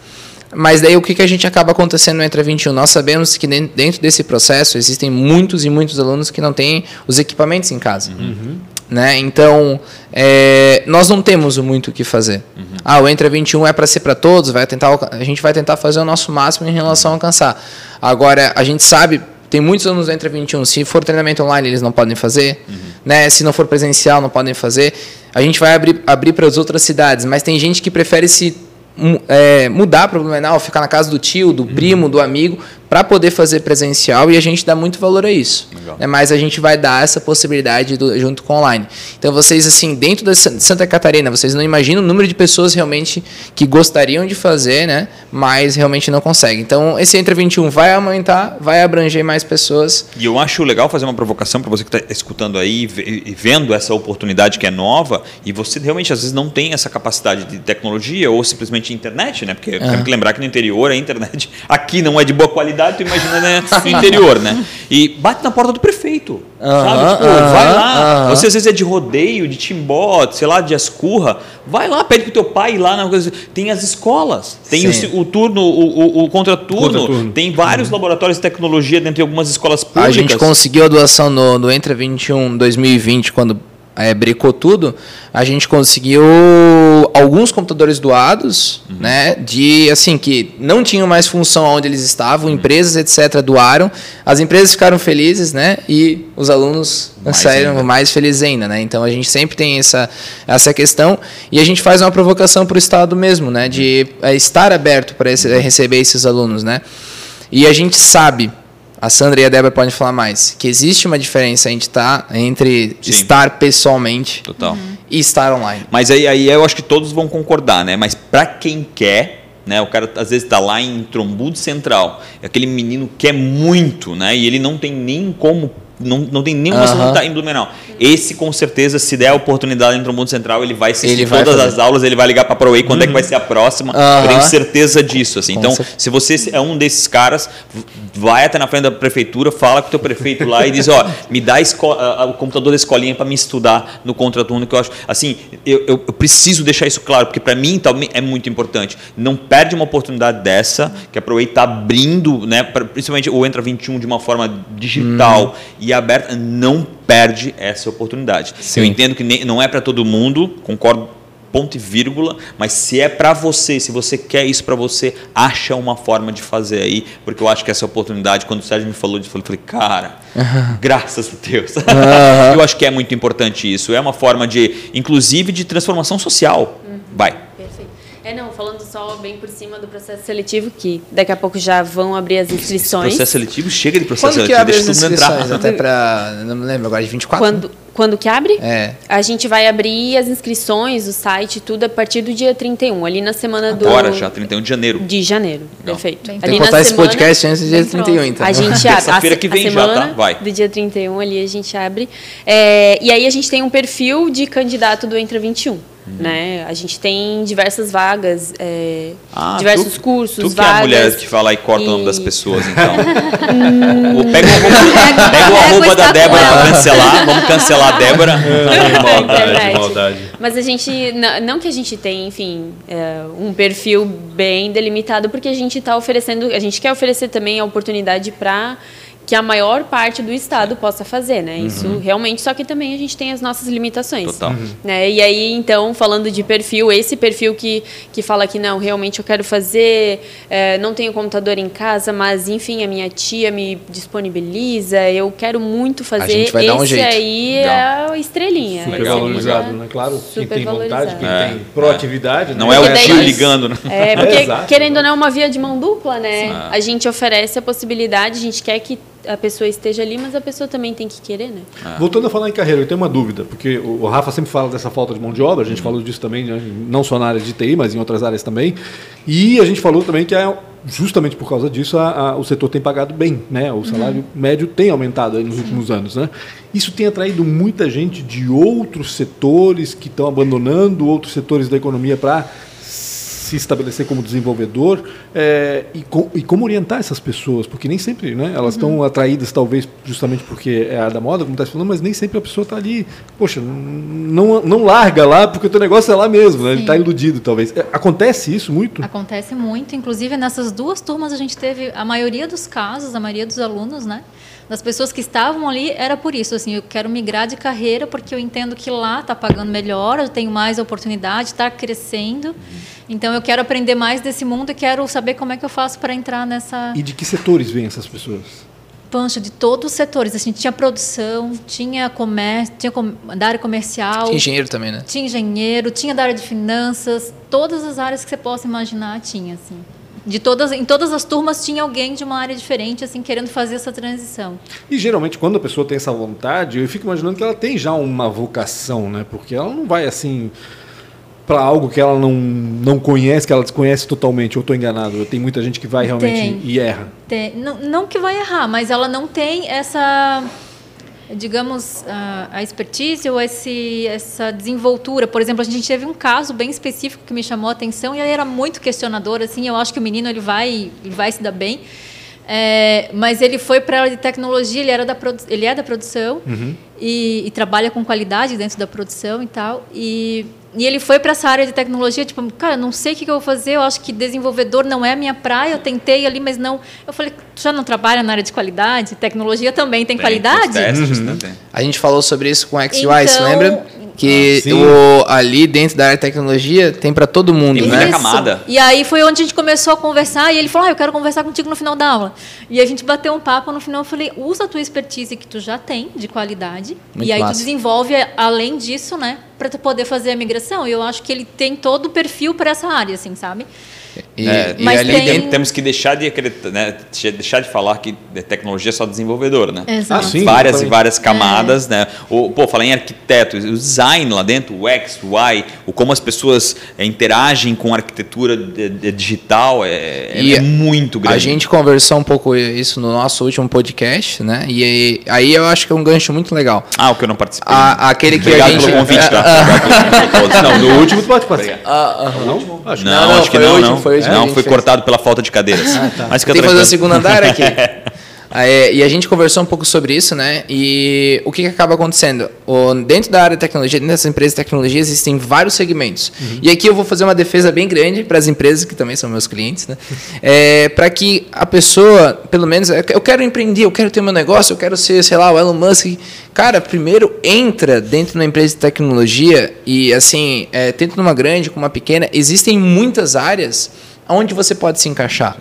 Mas daí o que, que a gente acaba acontecendo no Entra 21? Nós sabemos que dentro desse processo existem muitos e muitos alunos que não têm os equipamentos em casa. Uhum. Né? Então, é, nós não temos muito o que fazer. Uhum. Ah, o Entra 21 é para ser para todos, vai tentar, a gente vai tentar fazer o nosso máximo em relação a alcançar. Agora, a gente sabe, tem muitos alunos do Entra 21, se for treinamento online, eles não podem fazer. Uhum. Né? Se não for presencial, não podem fazer. A gente vai abrir, abrir para as outras cidades, mas tem gente que prefere se é, mudar para o Blumenau, ficar na casa do tio, do primo, do amigo, para poder fazer presencial e a gente dá muito valor a isso. Né? Mas a gente vai dar essa possibilidade do, junto com online. Então vocês, assim, dentro de Santa Catarina, vocês não imaginam o número de pessoas realmente que gostariam de fazer, né? mas realmente não conseguem. Então esse Entre 21 vai aumentar, vai abranger mais pessoas. E eu acho legal fazer uma provocação para você que está escutando aí e vendo essa oportunidade que é nova e você realmente às vezes não tem essa capacidade de tecnologia ou simplesmente internet, né? Porque uhum. tem que lembrar que no interior a internet aqui não é de boa qualidade cidade, tu imagina né, no interior, né? E bate na porta do prefeito, uh -huh, sabe? Tipo, uh -huh, vai lá. Uh -huh. Você às vezes é de rodeio, de timbó, sei lá, de escurra. Vai lá, pede pro teu pai ir lá. Na coisa. Tem as escolas, tem o, o, turno, o, o, o contraturno, Contra tem vários uhum. laboratórios de tecnologia dentro de algumas escolas públicas. A gente conseguiu a doação no, no Entra 21 2020, quando é, brecou tudo, a gente conseguiu alguns computadores doados, uhum. né? De assim que não tinham mais função onde eles estavam, uhum. empresas etc doaram, as empresas ficaram felizes, né? E os alunos mais saíram ainda. mais felizes ainda, né? Então a gente sempre tem essa essa questão e a gente faz uma provocação para o estado mesmo, né? De é, estar aberto para receber esses alunos, né? E a gente sabe a Sandra e a Débora podem falar mais, que existe uma diferença entre, tá, entre estar pessoalmente Total. E estar online. Mas aí, aí eu acho que todos vão concordar, né? Mas para quem quer, né? O cara às vezes está lá em Trombudo Central, aquele menino quer muito, né? E ele não tem nem como não, não tem nenhuma uhum. estar em Blumenau. Esse, com certeza, se der a oportunidade em Trombudo Central, ele vai assistir ele vai todas fazer. as aulas, ele vai ligar para a ProWay quando é que vai ser a próxima. Uhum. Eu tenho certeza disso. Assim. então, se você é um desses caras, vai até na frente da prefeitura, fala com o teu prefeito lá e diz, ó, me dá o computador da escolinha para me estudar no contraturno, que eu acho, assim, eu, eu, eu preciso deixar isso claro, porque para mim também é muito importante. Não perde uma oportunidade dessa, que a ProWay está abrindo, né, principalmente o Entra 21 de uma forma digital uhum. E aberta, não perde essa oportunidade. Sim. Eu entendo que não é para todo mundo, concordo ponto e vírgula, mas se é para você, se você quer isso para você, acha uma forma de fazer aí, porque eu acho que essa oportunidade, quando o Sérgio me falou disso, eu falei, cara, uhum. graças a Deus. Uhum. eu acho que é muito importante isso. É uma forma de, inclusive, de transformação social. Uhum. Vai. É, não, falando só bem por cima do processo seletivo, que daqui a pouco já vão abrir as inscrições. Processo seletivo chega de processo Quando seletivo, que abre as inscrições? Até para, não me lembro agora, de 24? Quando, Quando que abre? É. A gente vai abrir as inscrições, o site, tudo a partir do dia 31, ali na semana do. Agora já, 31 de janeiro. De janeiro, Legal. perfeito. Bem, Tem que postar esse podcast antes do dia 31, então. A gente abre. Terça-feira que vem já, tá? Vai. Do dia 31 ali a gente abre. É, e aí a gente tem um perfil de candidato do Entra 21. Uhum. Né? A gente tem diversas vagas, é, ah, diversos tu, cursos, tu que vagas. é a mulher que fala e corta e... o nome das pessoas, então. pega o arroba, pega o arroba da Débora para cancelar. Vamos cancelar a Débora. É, maldade, maldade. Mas a gente, não que a gente tenha, enfim, é, um perfil bem delimitado, porque a gente está oferecendo, a gente quer oferecer também a oportunidade para que a maior parte do Estado possa fazer, né? Uhum. Isso realmente, só que também a gente tem as nossas limitações. Total. Uhum. Né? E aí, então, falando de perfil, esse perfil que, que fala que não, realmente eu quero fazer, é, não tenho computador em casa, mas enfim, a minha tia me disponibiliza, eu quero muito fazer. A gente vai esse dar um jeito. aí é a estrelinha. Super valorizado, né? Claro, Super quem tem valorizado. vontade, quem é. tem proatividade. Não né? é o tio ligando, né? É, porque, Exato. querendo ou não, é uma via de mão dupla, né? Sim. A gente oferece a possibilidade, a gente quer que a pessoa esteja ali, mas a pessoa também tem que querer, né? Voltando a falar em carreira, eu tenho uma dúvida, porque o Rafa sempre fala dessa falta de mão de obra, a gente falou disso também, né, não só na área de TI, mas em outras áreas também. E a gente falou também que é justamente por causa disso a- a- o setor tem pagado bem, né? O salário médio tem aumentado aí nos últimos anos, né? Isso tem atraído muita gente de outros setores que estão abandonando outros setores da economia para se estabelecer como desenvolvedor é, e, e como orientar essas pessoas, porque nem sempre né, elas estão atraídas, talvez justamente porque é a da moda, como está falando, mas nem sempre a pessoa está ali, poxa, não, não larga lá, porque o teu negócio é lá mesmo, né, ele está iludido, talvez. É, Acontece isso muito? Acontece muito, inclusive nessas duas turmas a gente teve a maioria dos casos, a maioria dos alunos, né? Das pessoas que estavam ali era por isso, assim, eu quero migrar de carreira porque eu entendo que lá está pagando melhor, eu tenho mais oportunidade, está crescendo. Então eu quero aprender mais desse mundo e quero saber como é que eu faço para entrar nessa E de que setores vêm essas pessoas? pancha de todos os setores. Assim, tinha produção, tinha comércio, tinha com- da área comercial, Tinha engenheiro também, né? tinha engenheiro, tinha da área de finanças, todas as áreas que você possa imaginar tinha, assim. De todas, em todas as turmas tinha alguém de uma área diferente, assim, querendo fazer essa transição. E geralmente quando a pessoa tem essa vontade, eu fico imaginando que ela tem já uma vocação, né? Porque ela não vai assim para algo que ela não, não conhece, que ela desconhece totalmente. Eu estou enganado. Tem muita gente que vai realmente Tem. e erra. Tem- não, não que vai errar, mas ela não tem essa, digamos, a, expertise ou esse, essa desenvoltura. Por exemplo, a gente teve um caso bem específico que me chamou a atenção e ele era muito questionador. Assim, eu acho que o menino ele vai, ele vai se dar bem. É, mas ele foi para a área de tecnologia, ele, era da ele é da produção e, e trabalha com qualidade dentro da produção e tal. E, e ele foi para essa área de tecnologia, tipo, cara, não sei o que, eu vou fazer, eu acho que desenvolvedor não é a minha praia, eu tentei ali, mas não. Eu falei, já não trabalha na área de qualidade? Tecnologia também tem, qualidade? testes, né? Tem. A gente falou sobre isso com o XUI, Então- você lembra? Que Ah, o, ali dentro da área de tecnologia tem para todo mundo, Tem né? camada. E aí foi onde a gente começou a conversar e ele falou: ah, eu quero conversar contigo no final da aula. E a gente bateu um papo no final, eu falei: usa a tua expertise que tu já tem de qualidade Muito e aí massa. tu desenvolve além disso, né, para tu poder fazer a migração. E eu acho que ele tem todo o perfil para essa área, assim, sabe? E, É, e ali tem- temos que deixar de acreditar, né? deixar de falar que tecnologia é só desenvolvedor, né? Exato. Ah, sim. várias exatamente. e várias camadas, né? O, pô, falar em arquiteto, o design lá dentro, o X, o Y, o como as pessoas é, interagem com a arquitetura de- de- digital é, é- E é muito grande. A gente conversou um pouco isso no nosso último podcast, né? E aí, aí eu acho que é um gancho muito legal. Ah, o que eu não participei. A- aquele que Obrigado a gente. pelo convite, tá? Obrigado pelo convite a todos. Não, no último tu pode participar. ah, aham. Não? Acho que Não, Não, acho que não, não. Foi hoje a não, foi cortado pela falta de cadeiras. Mas fica Tem que fazer o segundo andar aqui. É, e a gente conversou um pouco sobre isso, né? E o que, que acaba acontecendo? O, dentro da área de tecnologia, dentro das empresas de tecnologia, existem vários segmentos. E aqui eu vou fazer uma defesa bem grande para as empresas, que também são meus clientes, né? É, para que a pessoa, pelo menos, eu quero empreender, eu quero ter meu negócio, eu quero ser, sei lá, o Elon Musk. Cara, primeiro entra dentro de uma empresa de tecnologia e, assim, é, tanto numa grande como uma pequena, existem muitas áreas onde você pode se encaixar.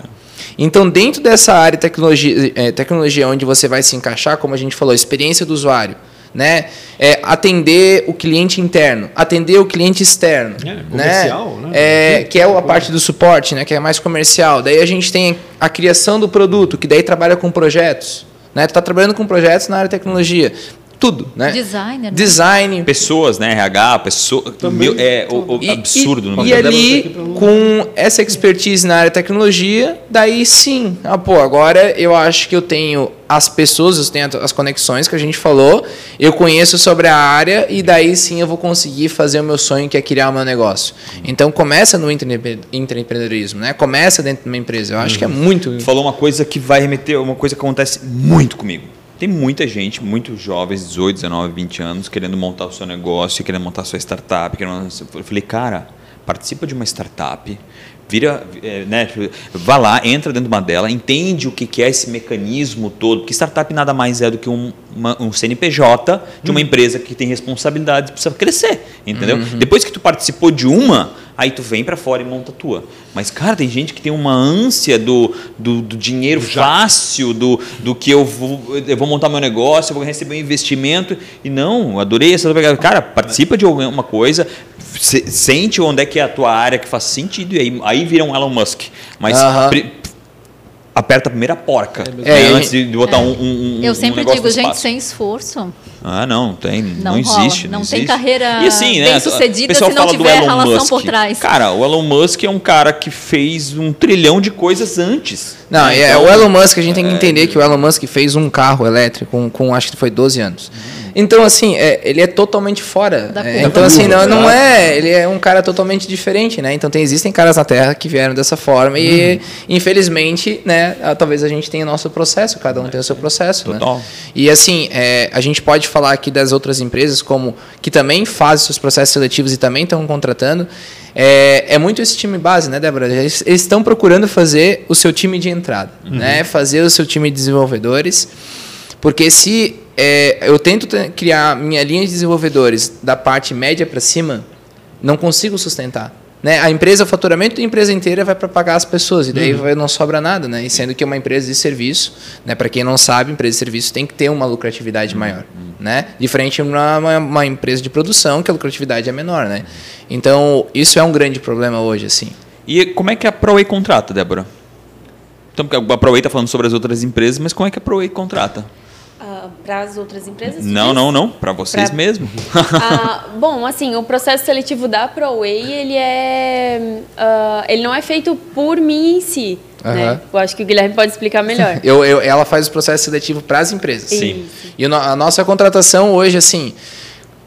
Então, dentro dessa área de tecnologia, eh, tecnologia onde você vai se encaixar, como a gente falou, experiência do usuário, né? É, atender o cliente interno, atender o cliente externo, É, comercial, né? É, que é a parte do suporte, né? Que é mais comercial. Daí a gente tem a criação do produto, que daí trabalha com projetos, né? Tu tá trabalhando com projetos na área de tecnologia. Tudo, né? Designer. Né? Design. Pessoas, né? RH, pessoa, meu, é o, o E- absurdo. E, no e ali, com essa expertise na área de tecnologia, daí sim, ah, pô, agora eu acho que eu tenho as pessoas, eu tenho as conexões que a gente falou, eu conheço sobre a área e daí sim eu vou conseguir fazer o meu sonho, que é criar o meu negócio. Então começa no intraempre- intraempreendedorismo, né? Começa dentro de uma empresa. Eu acho que é muito. Tu falou uma coisa que vai remeter, uma coisa que acontece muito comigo. Tem muita gente, muitos jovens, 18, 19, 20 anos, querendo montar o seu negócio, querendo montar a sua startup. Querendo... Eu falei, cara, participa de uma startup, vira, é, né, tipo, vá lá, entra dentro de uma dela, entende o que é esse mecanismo todo, porque startup nada mais é do que um, uma- um CNPJ de uma empresa que tem responsabilidade, precisa crescer, entendeu? Depois que tu participou de uma, aí tu vem para fora e monta a tua. Mas, cara, tem gente que tem uma ânsia do, do, do dinheiro fácil, do, do que eu vou, eu vou montar meu negócio, eu vou receber um investimento. E não, eu adorei essa pegada. Cara, participa de alguma coisa, se- sente onde é que é a tua área que faz sentido, e aí, aí vira um Elon Musk. Mas Aham. pri- aperta a primeira porca É, né, e- antes de botar um, um, um Eu sempre negócio digo, gente, espaço. sem esforço. Ah, não, tem, não, Não existe. não Não, tem existe. carreira e assim, né, bem-sucedida o pessoal se não fala do tiver Elon relação Musk. por trás. Cara, o Elon Musk é um cara que fez um trilhão de coisas antes. Não, né? é, Então, o Elon Musk, a gente tem que entender que o Elon Musk fez um carro elétrico com, com acho que foi 12 anos. Então, assim, é, ele é totalmente fora. Da É, então, assim, não, não é. Ele é um cara totalmente diferente, né? Então, tem, existem caras na Terra que vieram dessa forma e, infelizmente, né, talvez a gente tenha o nosso processo, cada um tem o seu processo, né? Total. E, assim, é, a gente pode falar aqui das outras empresas como que também fazem seus processos seletivos e também estão contratando. É, é muito esse time base, né, Débora? Eles estão procurando fazer o seu time de entrada, né? Fazer o seu time de desenvolvedores. Porque se é, eu tento te- criar minha linha de desenvolvedores da parte média para cima, não consigo sustentar. Né? A empresa, o faturamento da empresa inteira vai para pagar as pessoas, e daí vai- não sobra nada. Né? E sendo que é uma empresa de serviço, né? para quem não sabe, empresa de serviço tem que ter uma lucratividade maior. Né? Diferente de uma, uma, empresa de produção, que a lucratividade é menor. Né? Então, isso é um grande problema hoje. assim. E como é que a ProWay contrata, Débora? Então, a ProWay está falando sobre as outras empresas, mas como é que a ProWay contrata? Para as outras empresas? Não, não, não. Para vocês Pra- mesmo. Ah, bom, assim, o processo seletivo da ProWay, ele é, ah, ele não é feito por mim em si, né? Aham. Eu acho que o Guilherme pode explicar melhor. Eu, eu- ela faz o processo seletivo para as empresas. Sim. E a nossa contratação hoje, assim,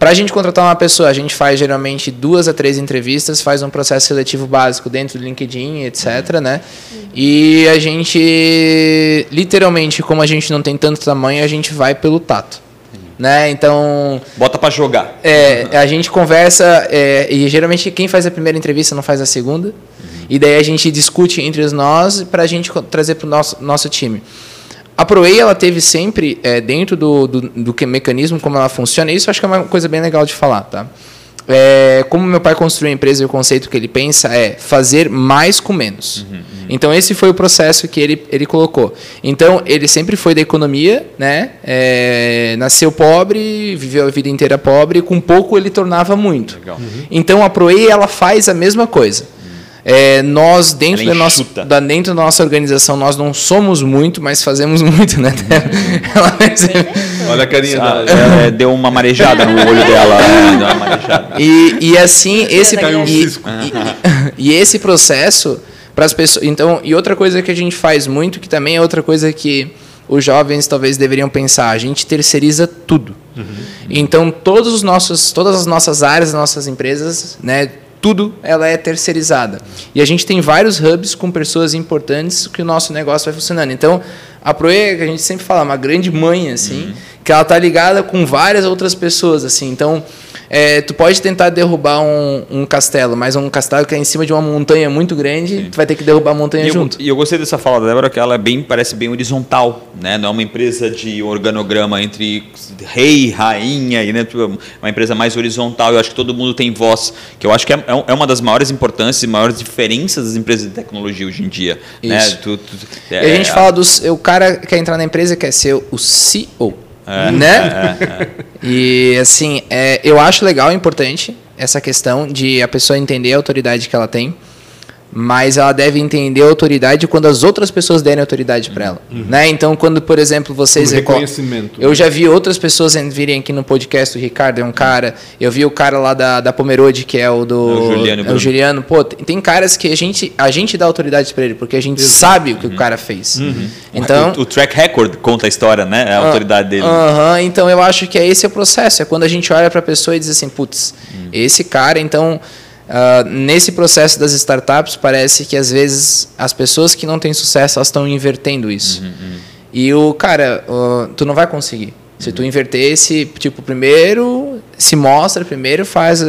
para a gente contratar uma pessoa, a gente faz geralmente duas a três entrevistas, faz um processo seletivo básico dentro do LinkedIn, etc, né? E a gente, literalmente, como a gente não tem tanto tamanho, a gente vai pelo tato. Né? Então, Bota para jogar. é, a gente conversa é, e geralmente quem faz a primeira entrevista não faz a segunda. E daí a gente discute entre nós para a gente trazer para o nosso, nosso time. A ProWay, ela teve sempre, é, dentro do, do, do que- mecanismo, como ela funciona, isso eu acho que é uma coisa bem legal de falar, tá? É, como meu pai construiu a empresa e o conceito que ele pensa é fazer mais com menos. Então, esse foi o processo que ele, ele colocou. Então, ele sempre foi da economia, né? É, nasceu pobre, viveu a vida inteira pobre, com pouco ele tornava muito. Legal. Então, a ProEI, ela faz a mesma coisa. É, nós, dentro Ela da, nossa, da, dentro da nossa organização, nós não somos muito, mas fazemos muito, né? Ela faz- Olha a carinha Ah, é, deu uma marejada no olho dela. é, deu uma marejada. E, e assim, esse Caiu um e, cisco. e- e esse processo para as pessoas. Então, e outra coisa que a gente faz muito, que também é outra coisa que os jovens talvez deveriam pensar, a gente terceiriza tudo. Então, todos os nossos, todas as nossas áreas, as nossas empresas, né, tudo ela é terceirizada. E a gente tem vários hubs com pessoas importantes que o nosso negócio vai funcionando. Então, a Proe, que a gente sempre fala, é uma grande mãe assim, que ela tá ligada com várias outras pessoas assim. Então, é, tu pode tentar derrubar um, um castelo, mas um castelo que é em cima de uma montanha muito grande, tu vai ter que derrubar a montanha E eu, junto. e eu gostei dessa fala da Débora, que ela é bem, parece bem horizontal, né? Não é uma empresa de organograma entre rei, rainha, e né? tipo, uma empresa mais horizontal. Eu acho que todo mundo tem voz, que eu acho que é, é é uma das maiores importâncias e maiores diferenças das empresas de tecnologia hoje em dia. Né? Isso. Tu- tu- E a gente fala dos. O cara quer entrar na empresa quer ser o CEO. É, né? E assim, é, eu acho legal e importante essa questão de a pessoa entender a autoridade que ela tem. Mas ela deve entender a autoridade quando as outras pessoas derem autoridade para ela. Uhum. Né? Então, quando, por exemplo, vocês. O reconhecimento. Eu já vi outras pessoas virem aqui no podcast, o Ricardo é um cara, eu vi o cara lá da, da Pomerode, que é o do. É o Juliano. É o Juliano. Pô, tem caras que a gente, a gente dá autoridade para ele, porque a gente Exato. sabe o que uhum. o cara fez. Uhum. Então, o, o, track record conta a história, né? É a uh, autoridade dele. Uhum, então, eu acho que é esse o processo. É quando a gente olha para a pessoa e diz assim, putz, uhum. esse cara, então Uh, nesse processo das startups, parece que às vezes as pessoas que não têm sucesso elas estão invertendo isso. Uhum, uhum. E o cara, uh, tu não vai conseguir. Se tu inverter esse, tipo, primeiro se mostra, primeiro faz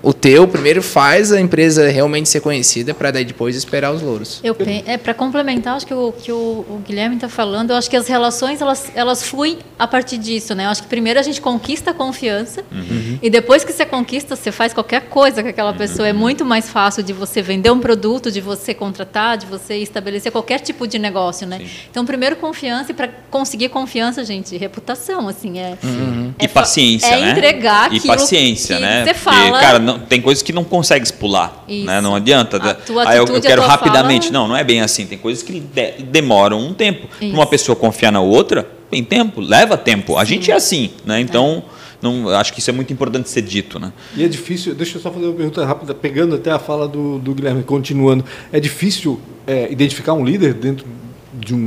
o teu primeiro faz a empresa realmente ser conhecida para daí depois esperar os louros. Eu é para complementar, acho que o que o, o Guilherme está falando, eu acho que as relações elas elas fluem a partir disso, né? Eu acho que primeiro a gente conquista a confiança uhum. e depois que você conquista, você faz qualquer coisa com aquela pessoa. É uhum. É muito mais fácil de você vender um produto, de você contratar, de você estabelecer qualquer tipo de negócio, né? Sim. Então primeiro confiança e para conseguir confiança, gente, reputação, assim é. Uhum. É e paciência, é né? entregar e paciência, que né? Você fala. Porque, cara, não, tem coisas que não consegues pular, Isso. né? Não adianta. A tua Aí eu, eu quero rapidamente. Fala... Não, não é bem assim. Tem coisas que de, demoram um tempo. Para uma pessoa confiar na outra, tem tempo, leva tempo. A Sim. gente é assim, né? Então. É. Não, acho que isso é muito importante ser dito. Né? E é difícil, deixa eu só fazer uma pergunta rápida, pegando até a fala do, do Guilherme, continuando. É difícil é, identificar um líder dentro de um,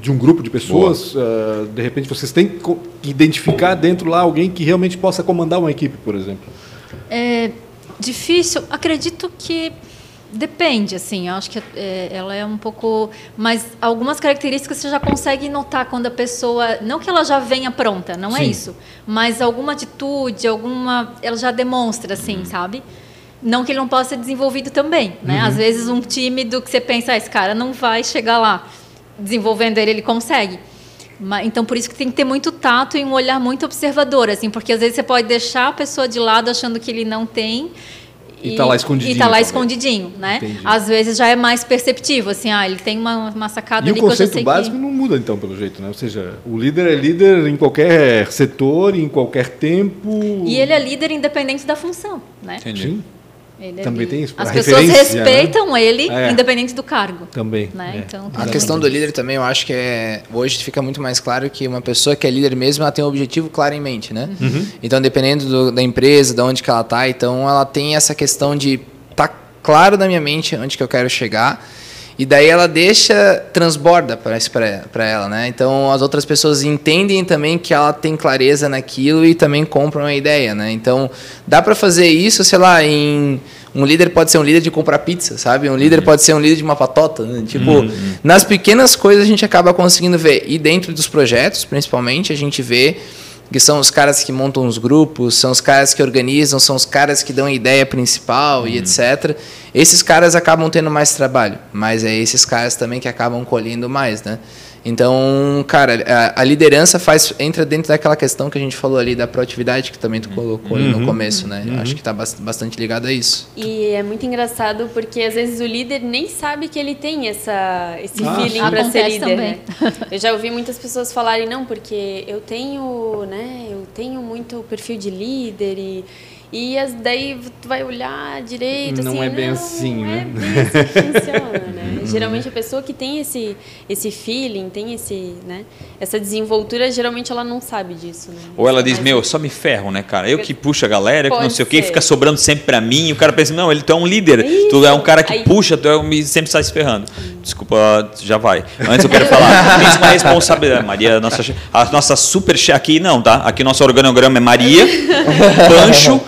de um grupo de pessoas? Uh, de repente vocês têm que identificar dentro lá alguém que realmente possa comandar uma equipe, por exemplo? É difícil. Acredito que depende, assim. Acho que é, ela é um pouco, mas algumas características você já consegue notar quando a pessoa, não que ela já venha pronta, não é Sim. é isso, mas alguma atitude, alguma, ela já demonstra, assim, uhum. sabe? Não que ele não possa ser desenvolvido também, né? Uhum. Às vezes um tímido que você pensa, ah, esse cara não vai chegar lá, desenvolvendo ele, ele consegue. Então, por isso que tem que ter muito tato e um olhar muito observador, assim, porque às vezes você pode deixar a pessoa de lado achando que ele não tem. E está lá escondidinho. E tá lá escondidinho, né? Entendi. Às vezes já é mais perceptivo, assim, ah, ele tem uma, uma sacada e ali o conceito básico que... não muda, então, pelo jeito, né? Ou seja, o líder é líder em qualquer setor, em qualquer tempo. E ele é líder independente da função, né? Entendi. Sim. Ele Também tem isso. As pessoas né? respeitam né? ele, é. independente do cargo. Também. Né? É. Então, a questão do líder também, eu acho que é hoje fica muito mais claro que uma pessoa que é líder mesmo, ela tem um objetivo claro em mente, né? Uhum. Então, dependendo do, da empresa, de onde que ela está, então ela tem essa questão de tá claro na minha mente onde que eu quero chegar e daí ela deixa, transborda para ela, né? Então as outras pessoas entendem também que ela tem clareza naquilo e também compram a ideia, né? Então dá para fazer isso, sei lá, em um líder pode ser um líder de comprar pizza, sabe? Um líder uhum. pode ser um líder de uma patota, né? Tipo, uhum. nas pequenas coisas a gente acaba conseguindo ver. E dentro dos projetos, principalmente, a gente vê que são os caras que montam os grupos, são os caras que organizam, são os caras que dão a ideia principal uhum. e etc. Esses caras acabam tendo mais trabalho, mas é esses caras também que acabam colhendo mais, né? Então, cara, a, a, liderança faz entra dentro daquela questão que a gente falou ali da proatividade que também tu colocou uhum, no começo, né? Uhum. Acho que está bastante ligado a isso. E é muito engraçado porque às vezes o líder nem sabe que ele tem essa esse ah, feeling para ser líder. Né? Eu já ouvi muitas pessoas falarem não, porque eu tenho, né? Eu tenho muito perfil de líder e e as, daí tu vai olhar direito, não assim, é bem não, assim, não né? é bem assim que funciona, né? geralmente a pessoa que tem esse, esse feeling, tem esse, né? Essa desenvoltura, geralmente ela não sabe disso, né? Ou ela diz, meu, só me ferro, né, cara? Eu que puxo a galera, que não sei ser. o que, fica sobrando sempre para mim, e o cara pensa, não, ele tu é um líder, Isso. tu é um cara que Aí... puxa, tu é um, sempre sai se ferrando. Desculpa, já vai. Antes eu quero falar, tem uma responsabilidade. Maria, nossa, a nossa super chefe aqui, não, tá? Aqui nosso organograma é Maria, Pancho,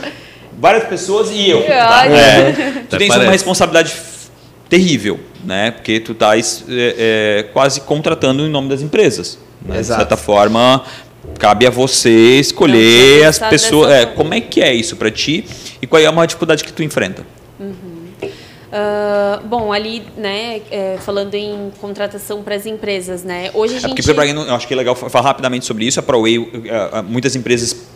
várias pessoas e eu. Tá? É, tu tens uma responsabilidade terrível, né? Porque tu estás é, é, quase contratando em nome das empresas. Né? De certa forma, cabe a você escolher as pessoas. É, como é que é isso para ti e qual é a maior dificuldade que tu enfrenta? Uh, bom, ali, né, é, falando em contratação para as empresas, né, hoje a gente... É porque, eu acho que é legal falar rapidamente sobre isso, a ProWay, muitas empresas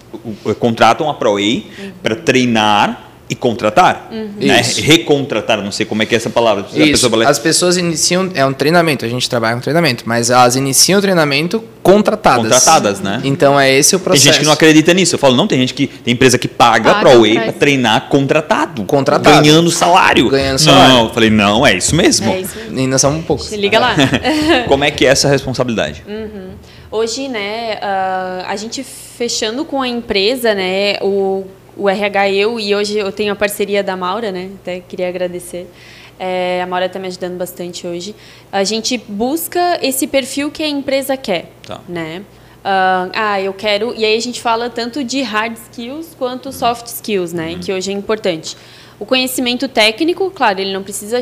contratam a ProWay uhum. para treinar e contratar, uhum. né? recontratar, não sei como é que é essa palavra. Isso. Pessoa As pessoas iniciam, é um treinamento, a gente trabalha com treinamento, mas elas iniciam o treinamento contratadas. Contratadas, né? Então é esse o processo. Tem gente que não acredita nisso. Eu falo, não, tem gente que tem empresa que paga, paga para o Whey para treinar contratado, contratado. Ganhando salário. Ganhando salário. Não, eu falei, não, é isso mesmo. É isso mesmo. E nós somos um pouco. Liga lá. como é que é essa responsabilidade? Uhum. Hoje, né, uh, a gente fechando com a empresa, né, o o RH eu, e hoje eu tenho a parceria da Maura, né? Até queria agradecer. É, a Maura está me ajudando bastante hoje. A gente busca esse perfil que a empresa quer, tá. né? Uh, ah, eu quero. E aí a gente fala tanto de hard skills quanto soft skills, né? Uhum. Que hoje é importante. O conhecimento técnico, claro, ele não precisa,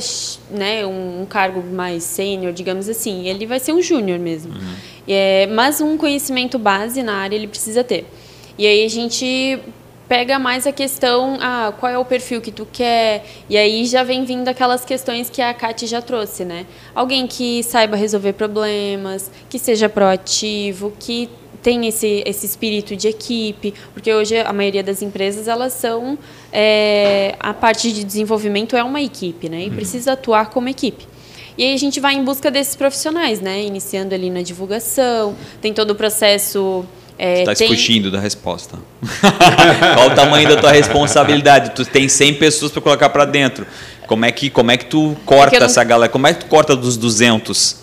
né, um, um cargo mais sênior, digamos assim. Ele vai ser um júnior mesmo. Uhum. É, mas um conhecimento base na área ele precisa ter. E aí a gente pega mais a questão, ah, qual é o perfil que tu quer? E aí já vem vindo aquelas questões que a Kate já trouxe, né? Alguém que saiba resolver problemas, que seja proativo, que tem esse, esse espírito de equipe, porque hoje a maioria das empresas elas são é, a parte de desenvolvimento é uma equipe, né? E uhum. precisa atuar como equipe. E aí a gente vai em busca desses profissionais, né? Iniciando ali na divulgação, tem todo o processo é, está tem... fugindo da resposta. Qual o tamanho da tua responsabilidade? Tu tem 100 pessoas para colocar para dentro. Como é que como é que tu corta é que essa galera? Como é que tu corta dos 200? O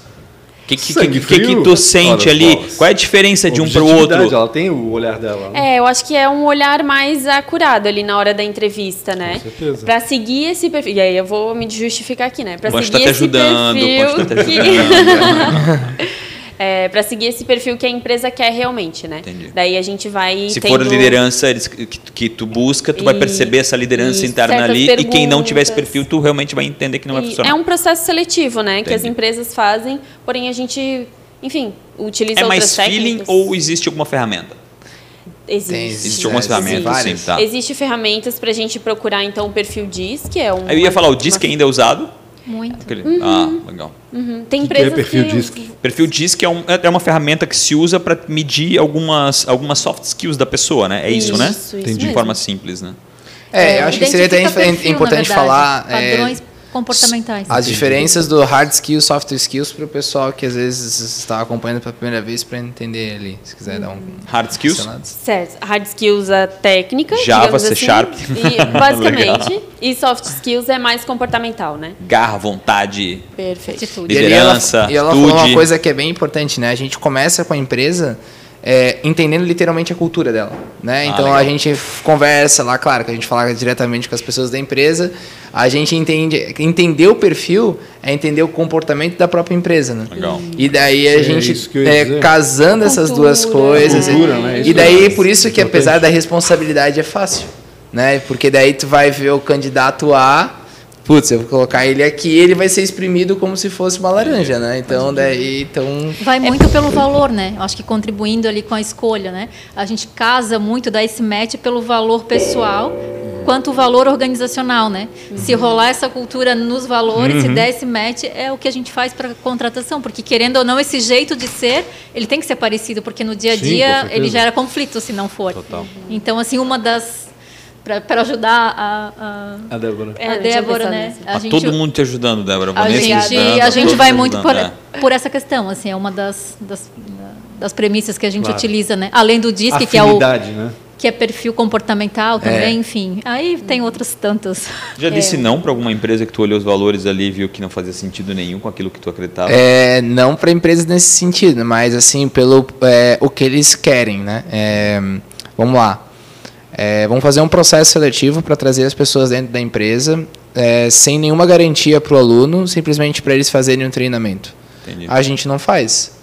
que, que, que, que, que tu sente ali? Qual é a diferença de um para o outro? Ela tem o olhar dela. Né? É, eu acho que é um olhar mais acurado ali na hora da entrevista, né? Com certeza. Para seguir esse perfil. E aí eu vou me justificar aqui, né? Para seguir tá esse ajudando, perfil. Pode estar te ajudando. é, para seguir esse perfil que a empresa quer realmente, né? Entendi. Daí a gente vai. Se tendo... for liderança que, que tu busca, tu e, vai perceber essa liderança interna ali e quem não tiver esse perfil, tu realmente vai entender que não vai funcionar. É um processo seletivo, né? Entendi. Que as empresas fazem, porém a gente, enfim, utiliza é outras técnicas. É mais feeling ou existe alguma ferramenta? Existe. Tem, existe algumas ferramentas, sim, tá. Existe ferramentas para a gente procurar, então, o perfil DIS, que é um... Eu ia falar, o DIS que ainda é usado? Muito. Aquele... Uhum. Ah, legal. Uhum. Tem empresas que... É perfil que... DISC? Perfil DISC é, um, é uma ferramenta que se usa para medir algumas, algumas soft skills da pessoa, né? É isso, isso né? Isso, isso De forma simples, né? É, eu acho que seria até perfil, importante falar... É, Padrões é comportamentais. As diferenças do hard skills, soft skills para o pessoal que às vezes está acompanhando pela primeira vez para entender ali, se quiser dar um hard skills. Certo, hard skills a técnica, Java, C assim, Sharp, e, basicamente, e soft skills é mais comportamental, né? Garra, vontade, perfeito, liderança, e ela, e ela falou uma coisa que é bem importante, né? A gente começa com a empresa é, entendendo literalmente a cultura dela. Né? Ah, então legal. a gente conversa lá, claro, que a gente fala diretamente com as pessoas da empresa, a gente entende, entender o perfil é entender o comportamento da própria empresa. Né? Legal. E daí a é gente é, casando cultura, essas duas coisas. Cultura, né? E daí por isso que apesar da responsabilidade é fácil. Né? Porque daí tu vai ver o candidato A putz, eu vou colocar ele aqui, ele vai ser exprimido como se fosse uma laranja, né? Então, daí, então... Vai muito pelo valor, né? Acho que contribuindo ali com a escolha, né? A gente casa muito, dá esse match pelo valor pessoal quanto o valor organizacional, né? Uhum. Se rolar essa cultura nos valores, uhum. se der esse match, é o que a gente faz para contratação, porque querendo ou não, esse jeito de ser, ele tem que ser parecido, porque no dia a dia Sim, ele gera conflito se não for. Total. Então, assim, uma das para ajudar a, a, a Débora. É, a Débora, né? A, gente, todo mundo te ajudando, Débora. A gente, ajudando, a gente vai muito por, é. por essa questão, assim, é uma das, das, das premissas que a gente claro. utiliza, né? Além do DISC, que é o né? que é perfil comportamental também, é. enfim. Aí tem outras tantas. Já disse é. não para alguma empresa que tu olhou os valores ali e viu que não fazia sentido nenhum com aquilo que tu acreditava? É, não para empresas nesse sentido, mas assim, pelo é, o que eles querem, né? É, vamos lá. É, vamos fazer um processo seletivo para trazer as pessoas dentro da empresa, é, sem nenhuma garantia para o aluno, simplesmente para eles fazerem um treinamento. Entendi. A gente não faz.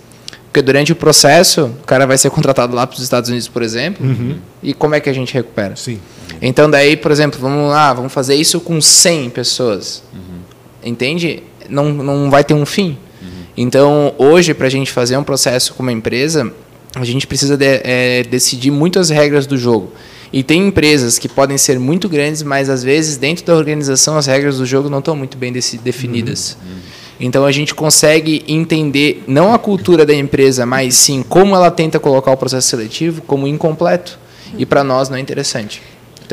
Porque durante o processo, o cara vai ser contratado lá para os Estados Unidos, por exemplo, uhum. e como é que a gente recupera? Sim. Então, daí, por exemplo, vamos lá, vamos fazer isso com 100 pessoas. Uhum. Entende? Não, não vai ter um fim. Uhum. Então, hoje, para a gente fazer um processo com uma empresa, a gente precisa de, é, decidir muitas regras do jogo. E tem empresas que podem ser muito grandes, mas às vezes dentro da organização as regras do jogo não estão muito bem definidas. Uhum. Então a gente consegue entender não a cultura da empresa, mas sim como ela tenta colocar o processo seletivo como incompleto. Uhum. E para nós não é interessante.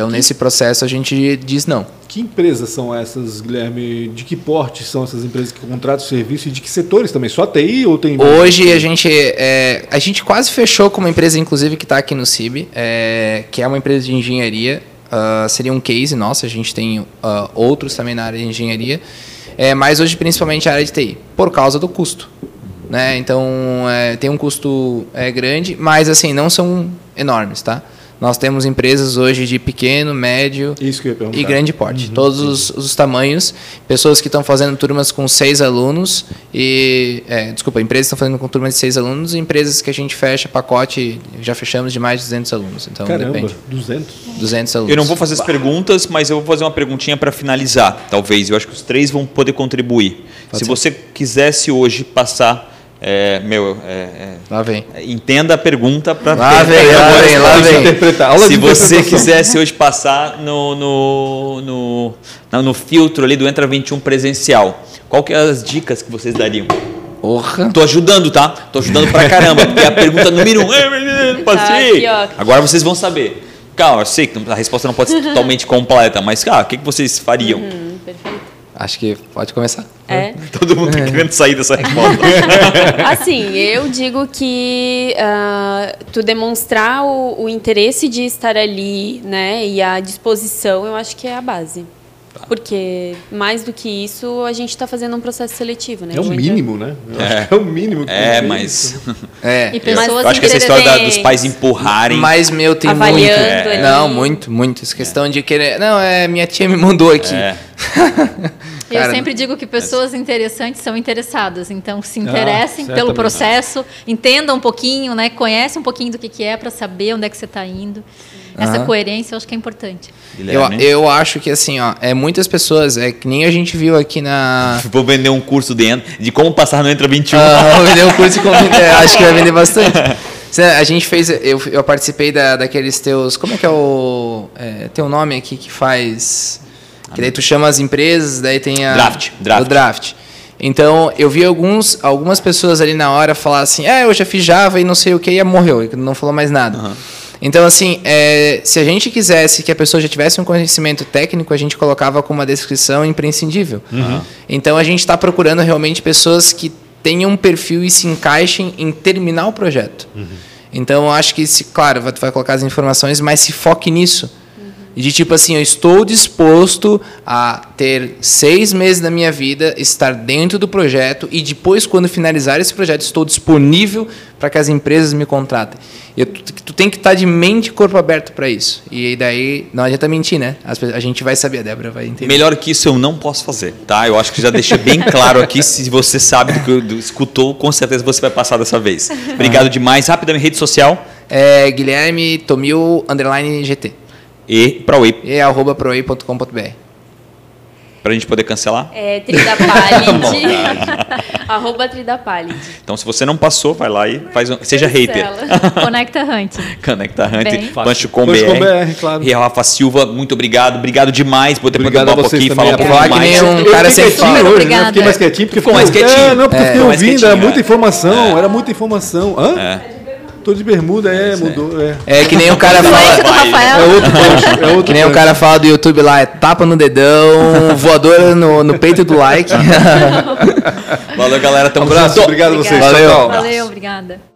Então, que... nesse processo, a gente diz não. Que empresas são essas, Guilherme? De que porte são essas empresas que contratam serviço e de que setores também? Só TI ou tem. Hoje a gente, é, a gente quase fechou com uma empresa, inclusive, que está aqui no CIB, é, que é uma empresa de engenharia. Uh, seria um case nosso, a gente tem uh, outros também na área de engenharia, é, mas hoje principalmente a área de TI, por causa do custo. Né? Então é, tem um custo é, grande, mas assim, não são enormes, tá? Nós temos empresas hoje de pequeno, médio e grande porte. Uhum, todos os, os, tamanhos. Pessoas que estão fazendo turmas com seis alunos e... É, desculpa, empresas que estão fazendo com turmas de seis alunos e empresas que a gente fecha pacote, já fechamos de mais de 200 alunos. Então, Caramba, depende. 200? 200 alunos. Eu não vou fazer as perguntas, mas eu vou fazer uma perguntinha para finalizar, talvez. Eu acho que os três vão poder contribuir. Pode Se ser. você quisesse hoje passar é, meu, é, é, lá vem. Entenda a pergunta para lá vem, lá vem, lá vem. Interpretar. Se você quisesse hoje passar no, no, no, no, filtro ali do Entra 21 presencial, qual que é as dicas que vocês dariam? Porra. Tô ajudando, tá? Tô ajudando pra caramba, porque é a pergunta número um, é, passei. Ah, Agora vocês vão saber. Calma, eu sei que a resposta não pode ser totalmente completa, mas, cara, o que, que vocês fariam? Uhum, perfeito. Acho que pode começar. É. Todo mundo tá querendo sair dessa resposta. assim, eu digo que uh, tu demonstrar o, o, interesse de estar ali, né, e a disposição, eu acho que é a base. Tá. Porque mais do que isso, a gente está fazendo um processo seletivo, né? É o mínimo, né? É. é. o mínimo. é, mas. É. E pessoas eu acho que essa história da, dos pais empurrarem. Mas meu tem muito. É. Não, muito, muito. Essa questão de querer. Não, é minha tia me mandou aqui. É. Cara, eu sempre digo que pessoas interessantes são interessadas, então se ah, interessem ah, pelo processo, entendam um pouquinho, né, conhecem um pouquinho do que, que é para saber onde é que você está indo. Essa uhum. coerência eu acho que é importante. Eu, eu acho que assim, ó, é muitas pessoas, é que nem a gente viu aqui na. Vou vender um curso de, de como passar no Entra 21. Ah, vou vender um curso de como. é, acho que vai vender bastante. A gente fez, eu, eu participei da, daqueles teus. Como é que é o. É, tem um nome aqui que faz. Que daí tu chama as empresas, daí tem a. Draft. draft. O draft. Então, eu vi alguns, algumas pessoas ali na hora falar assim: ah, eu já fiz Java e não sei o que, e morreu, não falou mais nada. Uhum. Então, assim, é, se a gente quisesse que a pessoa já tivesse um conhecimento técnico, a gente colocava como uma descrição imprescindível. Uhum. Então, a gente está procurando realmente pessoas que tenham um perfil e se encaixem em terminar o projeto. Uhum. Então, eu acho que, se, claro, vai, vai colocar as informações, mas se foque nisso de tipo assim, eu estou disposto a ter seis meses da minha vida, estar dentro do projeto e depois, quando finalizar esse projeto, estou disponível para que as empresas me contratem. E tu, tu, tem que estar de mente e corpo aberto para isso. E daí não adianta mentir, né? a gente vai saber, a Débora vai entender. Melhor que isso eu não posso fazer, tá? Eu acho que já deixei bem claro aqui. Se você sabe do que do, escutou, com certeza você vai passar dessa vez. Obrigado demais. Rapidamente, rede social. É, Guilherme Tomil, underline GT e ProWay. E arroba proway.com.br. Pra gente poder cancelar? É, Tridapalid. arroba Tridapalid. Então, se você não passou, vai lá e faz um, seja hater. Conecta Hunt. Conecta Hunt. Punch com BR. Claro. E Rafa Silva, muito obrigado. Obrigado demais por ter podido um pouquinho e falar um pouco mais. Que nem um cara sem fala. Hoje, né? Fiquei mais quietinho porque ficou mais quietinho. É, não, porque é, fiquei ouvindo, era muita informação, é. era muita informação. Hã? É. Tô de bermuda, é, mudou. É. é que nem o cara fala. É outro punch, é outro Que nem o cara fala do YouTube lá, é tapa no dedão, voadora no, no peito do like. Valeu, galera. Tamo um abraço, junto. Obrigado a vocês. Valeu. Valeu, obrigada.